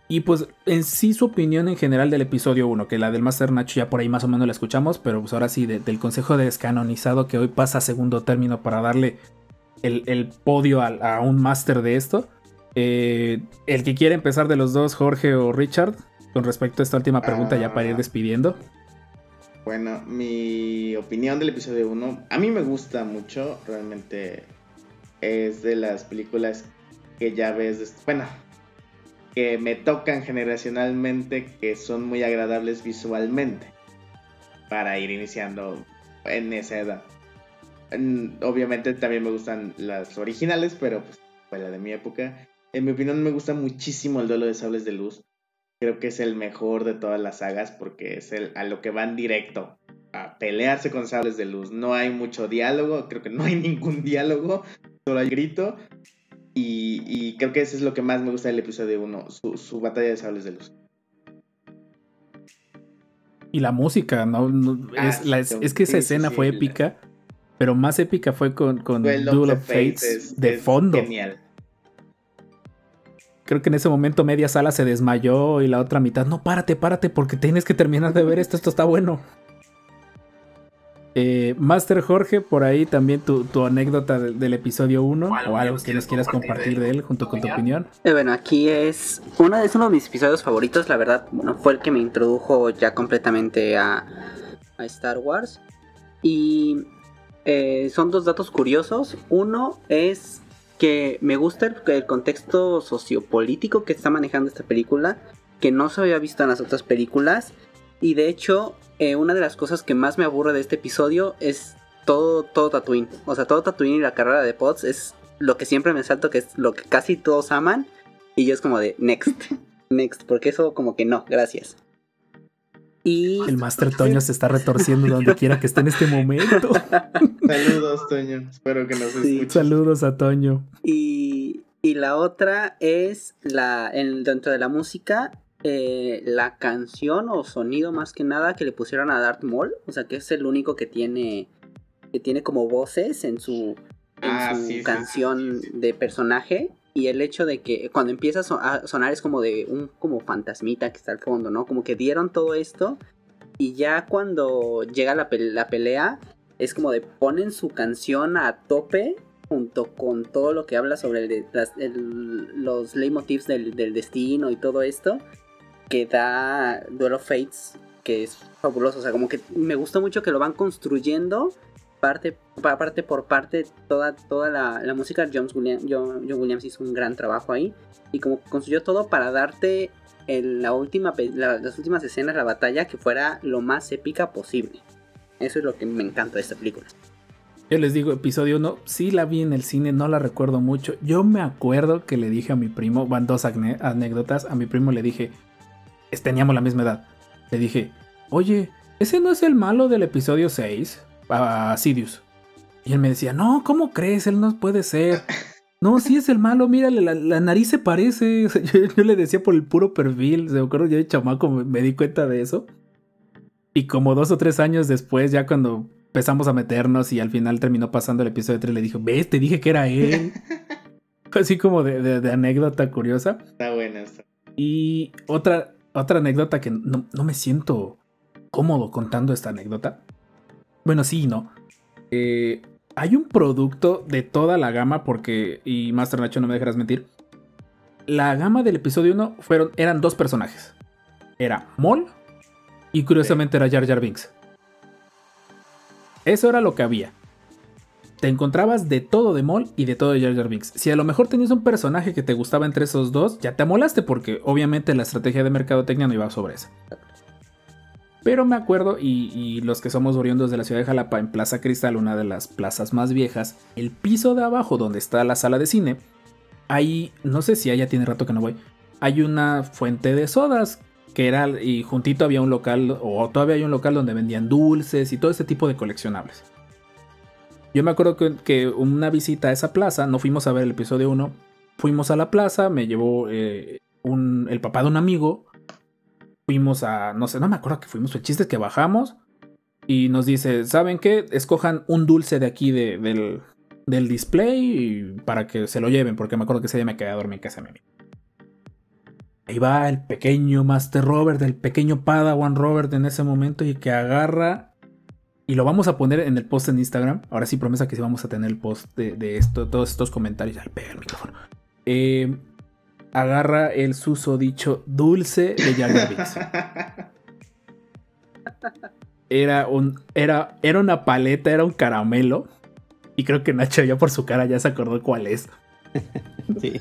Y pues en sí su opinión en general del episodio 1, que la del Master Nacho ya por ahí más o menos la escuchamos, pero pues ahora sí del consejo de descanonizado que hoy pasa a segundo término para darle el, podio a, un Master de esto. Eh, el que quiere empezar de los dos, Jorge o Richard, con respecto a esta última pregunta ya para ir ah. despidiendo. Bueno, mi opinión del episodio 1, a mí me gusta mucho, realmente es de las películas que ya ves, bueno, que me tocan generacionalmente, que son muy agradables visualmente, para ir iniciando en esa edad. Obviamente también me gustan las originales, pero pues fue la de mi época. En mi opinión me gusta muchísimo el duelo de sables de luz. Creo que es el mejor de todas las sagas porque es el a lo que van directo a pelearse con sables de luz. No hay mucho diálogo, creo que no hay ningún diálogo, solo hay grito y, creo que eso es lo que más me gusta del episodio 1, su, batalla de sables de luz. Y la música, ¿no? Ah, es, que esa escena fue épica, pero más épica fue con, con Duel of Fates de fondo. Genial. Creo que en ese momento media sala se desmayó y la otra mitad, no, párate, párate, porque tienes que terminar de ver esto, esto está bueno. Eh, Master Jorge, por ahí también tu, anécdota del, episodio 1 o algo que les quieras compartir de él junto con tu opinión. Eh, bueno, aquí es uno, es uno de mis episodios favoritos, la verdad, bueno, fue el que me introdujo ya completamente a, Star Wars. Y eh, son dos datos curiosos. Uno es que me gusta el, el, contexto sociopolítico que está manejando esta película, que no se había visto en las otras películas. Y de hecho, eh, una de las cosas que más me aburre de este episodio es todo, todo Tatooine. O sea, todo Tatooine y la carrera de Pods es lo que siempre me salto, que es lo que casi todos aman. Y yo es como de, next, next, porque eso como que no, gracias. Y... El Master Toño se está retorciendo donde quiera que esté en este momento. Saludos, Toño. Espero que nos sí. Saludos a Toño. Y, y la otra es la en, dentro de la música eh, la canción o sonido más que nada que le pusieron a Darth Maul, o sea que es el único que tiene que tiene como voces en su, ah, canción de personaje y el hecho de que cuando empieza a sonar es como de un como fantasmita que está al fondo, ¿no? Como que dieron todo esto y ya cuando llega la, pelea es como de ponen su canción a tope junto con todo lo que habla sobre el, los leitmotivs del, del destino y todo esto que da Duel of Fates, que es fabuloso. O sea, como que me gusta mucho que lo van construyendo parte, parte por parte, toda, toda la, música. John, John, Williams hizo un gran trabajo ahí. Y como construyó todo para darte la última, las últimas escenas, la batalla, que fuera lo más épica posible. Eso es lo que me encanta de esta película. Yo les digo, episodio 1, sí la vi en el cine, no la recuerdo mucho. Yo me acuerdo que le dije a mi primo, van dos anécdotas, a mi primo le dije, teníamos la misma edad. Le dije, oye, ¿ese no es el malo del episodio 6? A Sidious. Y él me decía, no, ¿cómo crees? Él no puede ser. No, sí es el malo, mírale, la, nariz se parece. yo, le decía por el puro perfil. Se me acuerdo, yo de chamaco me, di cuenta de eso. Y como dos o tres años después, ya cuando empezamos a meternos y al final terminó pasando el episodio 3, le dije, ves, te dije que era él. Así como de, de, anécdota curiosa. Está buena. Y otra, otra anécdota que no, me siento cómodo contando esta anécdota. Bueno, sí no. Eh, hay un producto de toda la gama, porque, y Master Nacho no me dejarás mentir, la gama del episodio 1 fueron, eran dos personajes. Era Mol y curiosamente era Jar Jar Binks. Eso era lo que había te encontrabas de todo de Mol y de todo de Jar Jar Binks. Si a lo mejor tenías un personaje que te gustaba entre esos dos, ya te amolaste porque obviamente la estrategia de mercadotecnia no iba sobre eso. Pero me acuerdo, y, los que somos oriundos de la ciudad de Jalapa, en Plaza Cristal, una de las plazas más viejas, el piso de abajo donde está la sala de cine, ahí, no sé si allá tiene rato que no voy, hay una fuente de sodas que era, y juntito había un local, o todavía hay un local donde vendían dulces y todo ese tipo de coleccionables. Yo me acuerdo que, que una visita a esa plaza, no fuimos a ver el episodio 1, fuimos a la plaza, me llevó eh, un, el papá de un amigo, fuimos a, no sé, no me acuerdo que fuimos, el chiste es que bajamos y nos dice, ¿saben qué? Escojan un dulce de aquí de- del, del display para que se lo lleven, porque me acuerdo que ese día me quedé a dormir en casa de mi. Ahí va el pequeño Master Robert, el pequeño Padawan Robert en ese momento y que agarra y lo vamos a poner en el post en Instagram. Ahora sí, promesa que sí vamos a tener el post de, de esto, todos estos comentarios. Al pega el micrófono. Eh, agarra el susodicho dulce de Binks. Era, un, era, era una paleta, era un caramelo. Y creo que Nacho ya por su cara ya se acordó cuál es. Sí.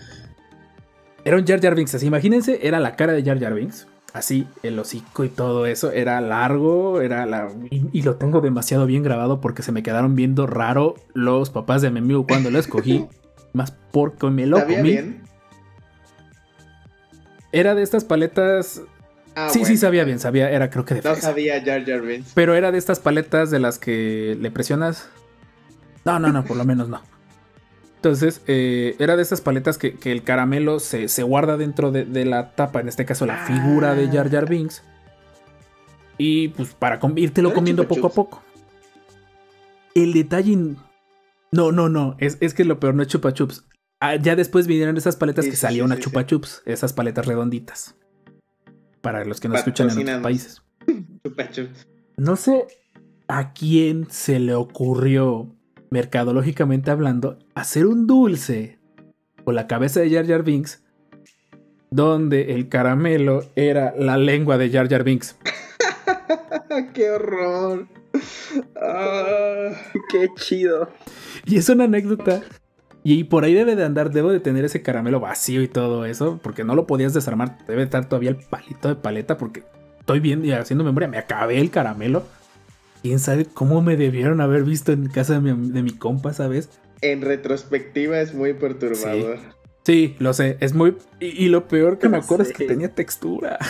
Era un Jar Jar Binks. Así, imagínense, era la cara de Jar Jar Binks. Así, el hocico y todo eso. Era largo, era la. Y, y lo tengo demasiado bien grabado porque se me quedaron viendo raro los papás de mi amigo cuando lo escogí. más porque me lo ¿Sabía comí. bien? Era de estas paletas. Ah, sí, sí, sabía bien, sabía. Era creo que de No fresa. sabía Jar Jar Binks. Pero era de estas paletas de las que le presionas. No, no, no, por lo menos no. Entonces, eh, era de esas paletas que, que el caramelo se, se guarda dentro de, de la tapa, en este caso la figura de Jar Jar Binks. Y pues para com- ¿No era comiendo poco a poco. El detalle. No, no, no. Es, es que lo peor no es chupa chups. Ah, ya después vinieron esas paletas Sí, que salía sí, una sí, chupa chups. Esas paletas redonditas. Para los que nos escuchan en otros países. Chupa chups. No sé a quién se le ocurrió, mercadológicamente hablando, hacer un dulce con la cabeza de Jar Jar Binks, donde el caramelo era la lengua de Jar Jar Binks. ¡Qué horror! Ah. Qué chido. Y es una anécdota. Y por ahí debe de andar, debo de tener ese caramelo vacío y todo eso, porque no lo podías desarmar. Debe estar todavía el palito de paleta, porque estoy viendo y haciendo memoria, me acabé el caramelo. Quién sabe cómo me debieron haber visto en casa de mi, de mi compa, ¿sabes? En retrospectiva es muy perturbador. Sí, lo sé, es muy... Y, y lo peor que me acuerdo es que tenía textura.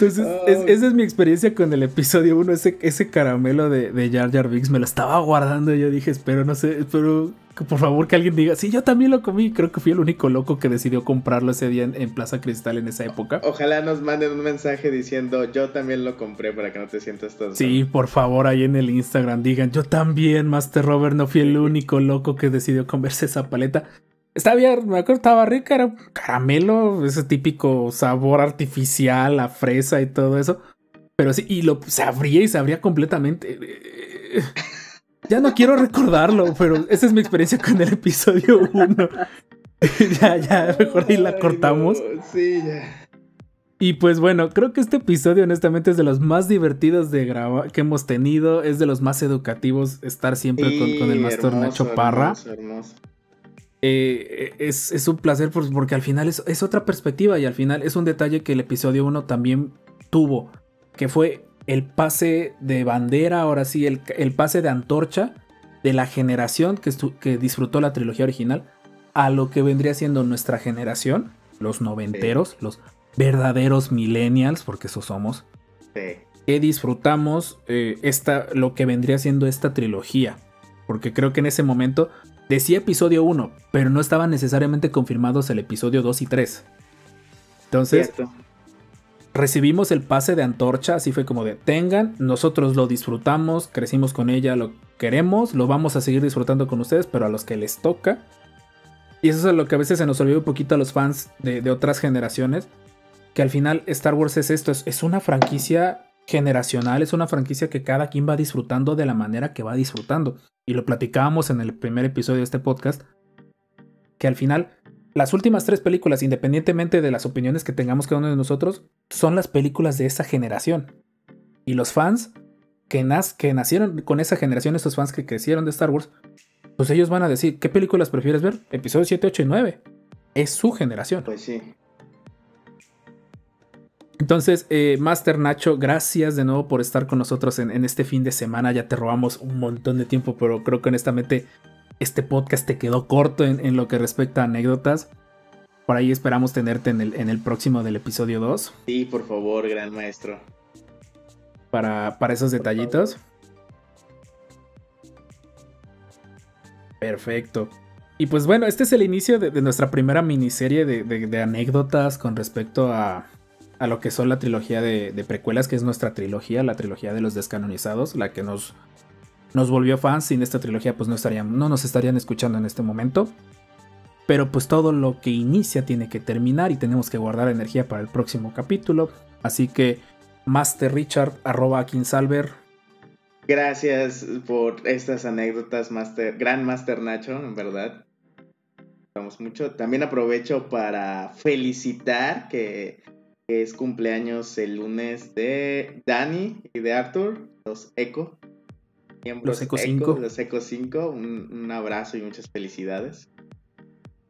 Entonces, es- esa es mi experiencia con el episodio 1. Ese, ese caramelo de, de Jar Jar Binks me lo estaba guardando. Y yo dije, espero, no sé, espero que por favor que alguien diga, sí, yo también lo comí. Creo que fui el único loco que decidió comprarlo ese día en, en Plaza Cristal en esa época. Ojalá nos manden un mensaje diciendo yo también lo compré para que no te sientas tan Sí, por favor, ahí en el Instagram digan, yo también, Master Robert, no fui el único loco que decidió comerse esa paleta. Está bien, me acuerdo, estaba rica, era un caramelo, ese típico sabor artificial, a fresa y todo eso. Pero sí, y lo se abría y se abría completamente. Ya no quiero recordarlo, pero esa es mi experiencia con el episodio 1. ya, ya, mejor ahí la Ay, cortamos. no, Sí, ya. Y pues bueno, creo que este episodio honestamente es de los más divertidos de grabar que hemos tenido, es de los más educativos estar siempre con, con el Master hermoso, Nacho Parra. hermoso, hermoso. Eh, es, es un placer por- porque al final es, es otra perspectiva y al final es un detalle que el episodio 1 también tuvo, que fue el pase de bandera, ahora sí, el, el pase de antorcha de la generación que, que disfrutó la trilogía original a lo que vendría siendo nuestra generación, los noventeros, los verdaderos millennials, porque eso somos, Sí. que disfrutamos eh, esta, lo que vendría siendo esta trilogía. Porque creo que en ese momento decía episodio 1, pero no estaban necesariamente confirmados el episodio 2 y 3. Entonces, Cierto. Recibimos el pase de antorcha, así fue como de tengan, nosotros lo disfrutamos, crecimos con ella, lo queremos, lo vamos a seguir disfrutando con ustedes, pero a los que les toca. Y eso es lo que a veces se nos olvida un poquito a los fans de, otras generaciones, que al final Star Wars es esto, es, es una franquicia generacional, es una franquicia que cada quien va disfrutando de la manera que va disfrutando. Y lo platicábamos en el primer episodio de este podcast, que al final las últimas tres películas, independientemente de las opiniones que tengamos cada uno de nosotros, son las películas de esa generación. Y los fans que, nacieron con esa generación, esos fans que crecieron de Star Wars, pues ellos van a decir, ¿qué películas prefieres ver? Episodios 7, 8 y 9. Es su generación. Pues sí. Entonces, eh, Master Nacho, gracias de nuevo por estar con nosotros en, en este fin de semana. Ya te robamos un montón de tiempo, pero creo que honestamente este podcast te quedó corto en, en lo que respecta a anécdotas. Por ahí esperamos tenerte en el, en el próximo del episodio 2. Sí, por favor, gran maestro. para, para esos detallitos. Perfecto. Y pues bueno, este es el inicio de, nuestra primera miniserie de, anécdotas con respecto a, a, lo que son la trilogía de, precuelas, que es nuestra trilogía, la trilogía de los descanonizados, la que nos, nos volvió fans. Sin esta trilogía pues no, estarían, no nos estarían escuchando en este momento. Pero pues todo lo que inicia tiene que terminar y tenemos que guardar energía para el próximo capítulo. Así que Master Richard, arroba Kinsalver. Gracias por estas anécdotas, Master, Gran Master Nacho, en verdad. Vamos mucho. También aprovecho para felicitar que, es cumpleaños el lunes de Dani y de Arthur, los Eco. Los Eco 5. Los Eco 5. un abrazo y muchas felicidades.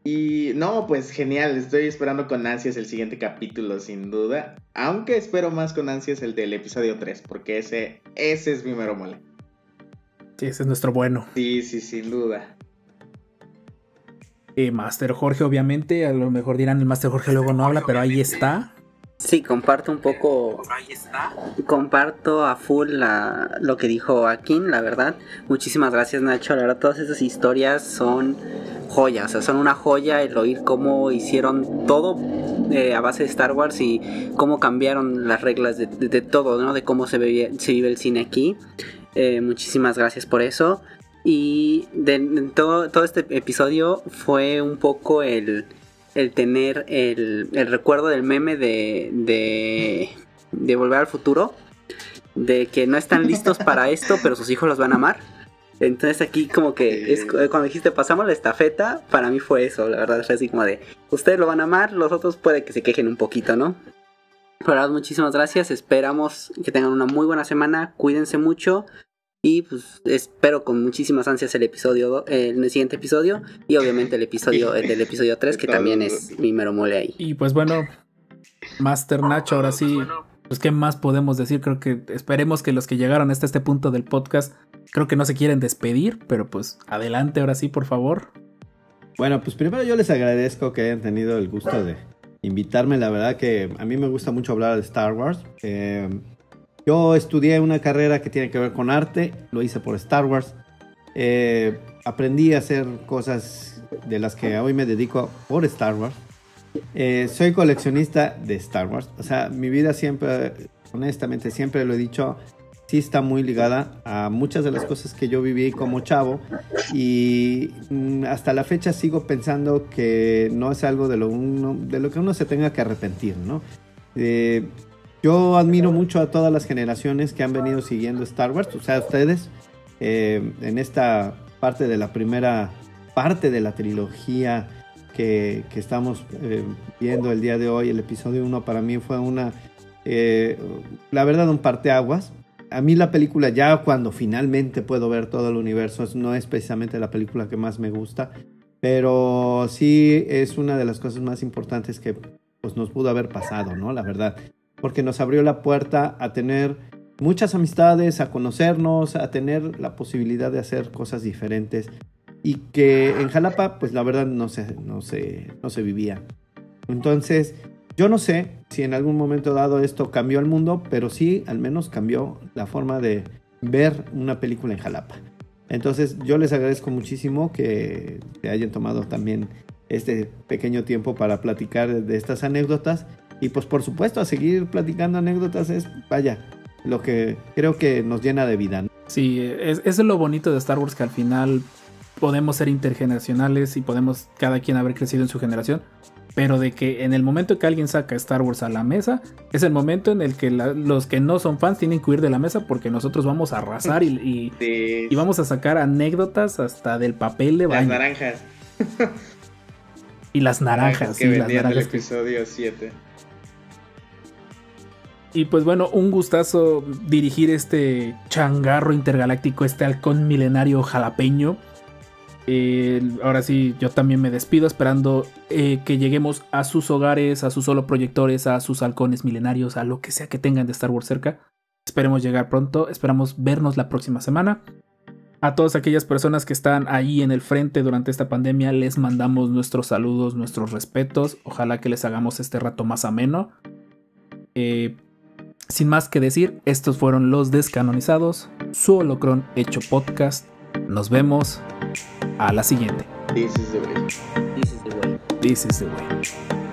Y no, pues genial, estoy esperando con ansias el siguiente capítulo, sin duda. Aunque espero más con ansias el del episodio 3, porque ese, ese es mi mero mole. Sí, ese es nuestro bueno. Sí, sí, sin duda. Eh, Master Jorge, obviamente, a lo mejor dirán el Master Jorge luego no habla, pero ahí está. Sí, comparto un poco. Ahí está. Comparto a full la, lo que dijo Akin, la verdad. Muchísimas gracias, Nacho. La verdad, todas esas historias son joyas. O sea, son una joya el oír cómo hicieron todo eh, a base de Star Wars y cómo cambiaron las reglas de, todo, ¿no? De cómo se, se vive el cine aquí. Eh, muchísimas gracias por eso. Y de, todo, todo este episodio fue un poco el el tener el, recuerdo del meme de, de, Volver al Futuro, de que no están listos para esto, pero sus hijos los van a amar. Entonces aquí como que es, cuando dijiste pasamos la estafeta, para mí fue eso, la verdad es así como de, ustedes lo van a amar, los otros puede que se quejen un poquito, ¿no? Pero muchísimas gracias, esperamos que tengan una muy buena semana, cuídense mucho, y pues espero con muchísimas ansias el episodio, el siguiente episodio. Y obviamente el episodio, el del episodio 3, que también es mi mero mole ahí. Y pues bueno, Master Nacho, ahora sí. Pues qué más podemos decir, creo que esperemos que los que llegaron hasta este punto del podcast, creo que no se quieren despedir, pero pues adelante ahora sí, por favor. Bueno, pues primero yo les agradezco que hayan tenido el gusto de invitarme, la verdad que a mí me gusta mucho hablar de Star Wars. Eh, yo estudié una carrera que tiene que ver con arte, lo hice por Star Wars. Eh, aprendí a hacer cosas de las que hoy me dedico por Star Wars. Eh, soy coleccionista de Star Wars. O sea, mi vida siempre, honestamente, siempre lo he dicho, sí está muy ligada a muchas de las cosas que yo viví como chavo. Y mm, hasta la fecha sigo pensando que no es algo de lo, de lo que uno se tenga que arrepentir, ¿no? Eh, yo admiro mucho a todas las generaciones que han venido siguiendo Star Wars, o sea, ustedes, eh, en esta parte de la primera parte de la trilogía que, estamos eh, viendo el día de hoy, el episodio 1 para mí fue una, eh, la verdad, un parteaguas. A mí la película, ya cuando finalmente puedo ver todo el universo, no es precisamente la película que más me gusta, pero sí es una de las cosas más importantes que pues, nos pudo haber pasado, ¿no? La verdad porque nos abrió la puerta a tener muchas amistades, a conocernos, a tener la posibilidad de hacer cosas diferentes y que en Jalapa, pues la verdad no se, no se, no se vivía. Entonces, yo no sé si en algún momento dado esto cambió el mundo, pero sí al menos cambió la forma de ver una película en Jalapa. Entonces, yo les agradezco muchísimo que, que hayan tomado también este pequeño tiempo para platicar de estas anécdotas y pues por supuesto, a seguir platicando anécdotas es, vaya, lo que creo que nos llena de vida. Sí, es, es lo bonito de Star Wars que al final podemos ser intergeneracionales y podemos cada quien haber crecido en su generación. Pero de que en el momento que alguien saca Star Wars a la mesa, es el momento en el que los que no son fans tienen que huir de la mesa porque nosotros vamos a arrasar y, y, vamos a sacar anécdotas hasta del papel de baño. Las naranjas. y las naranjas. Que sí, el episodio 7. Y pues bueno, un gustazo dirigir este changarro intergaláctico, este halcón milenario jalapeño. ahora sí, yo también me despido esperando eh, que lleguemos a sus hogares, a sus solo proyectores, a sus halcones milenarios, a lo que sea que tengan de Star Wars cerca. Esperemos llegar pronto, esperamos vernos la próxima semana. A todas aquellas personas que están ahí en el frente durante esta pandemia, les mandamos nuestros saludos, nuestros respetos. Ojalá que les hagamos este rato más ameno. Eh, sin más que decir, estos fueron los descanonizados, su holocron hecho podcast. Nos vemos a la siguiente. This is the way. This is the way. This is the way.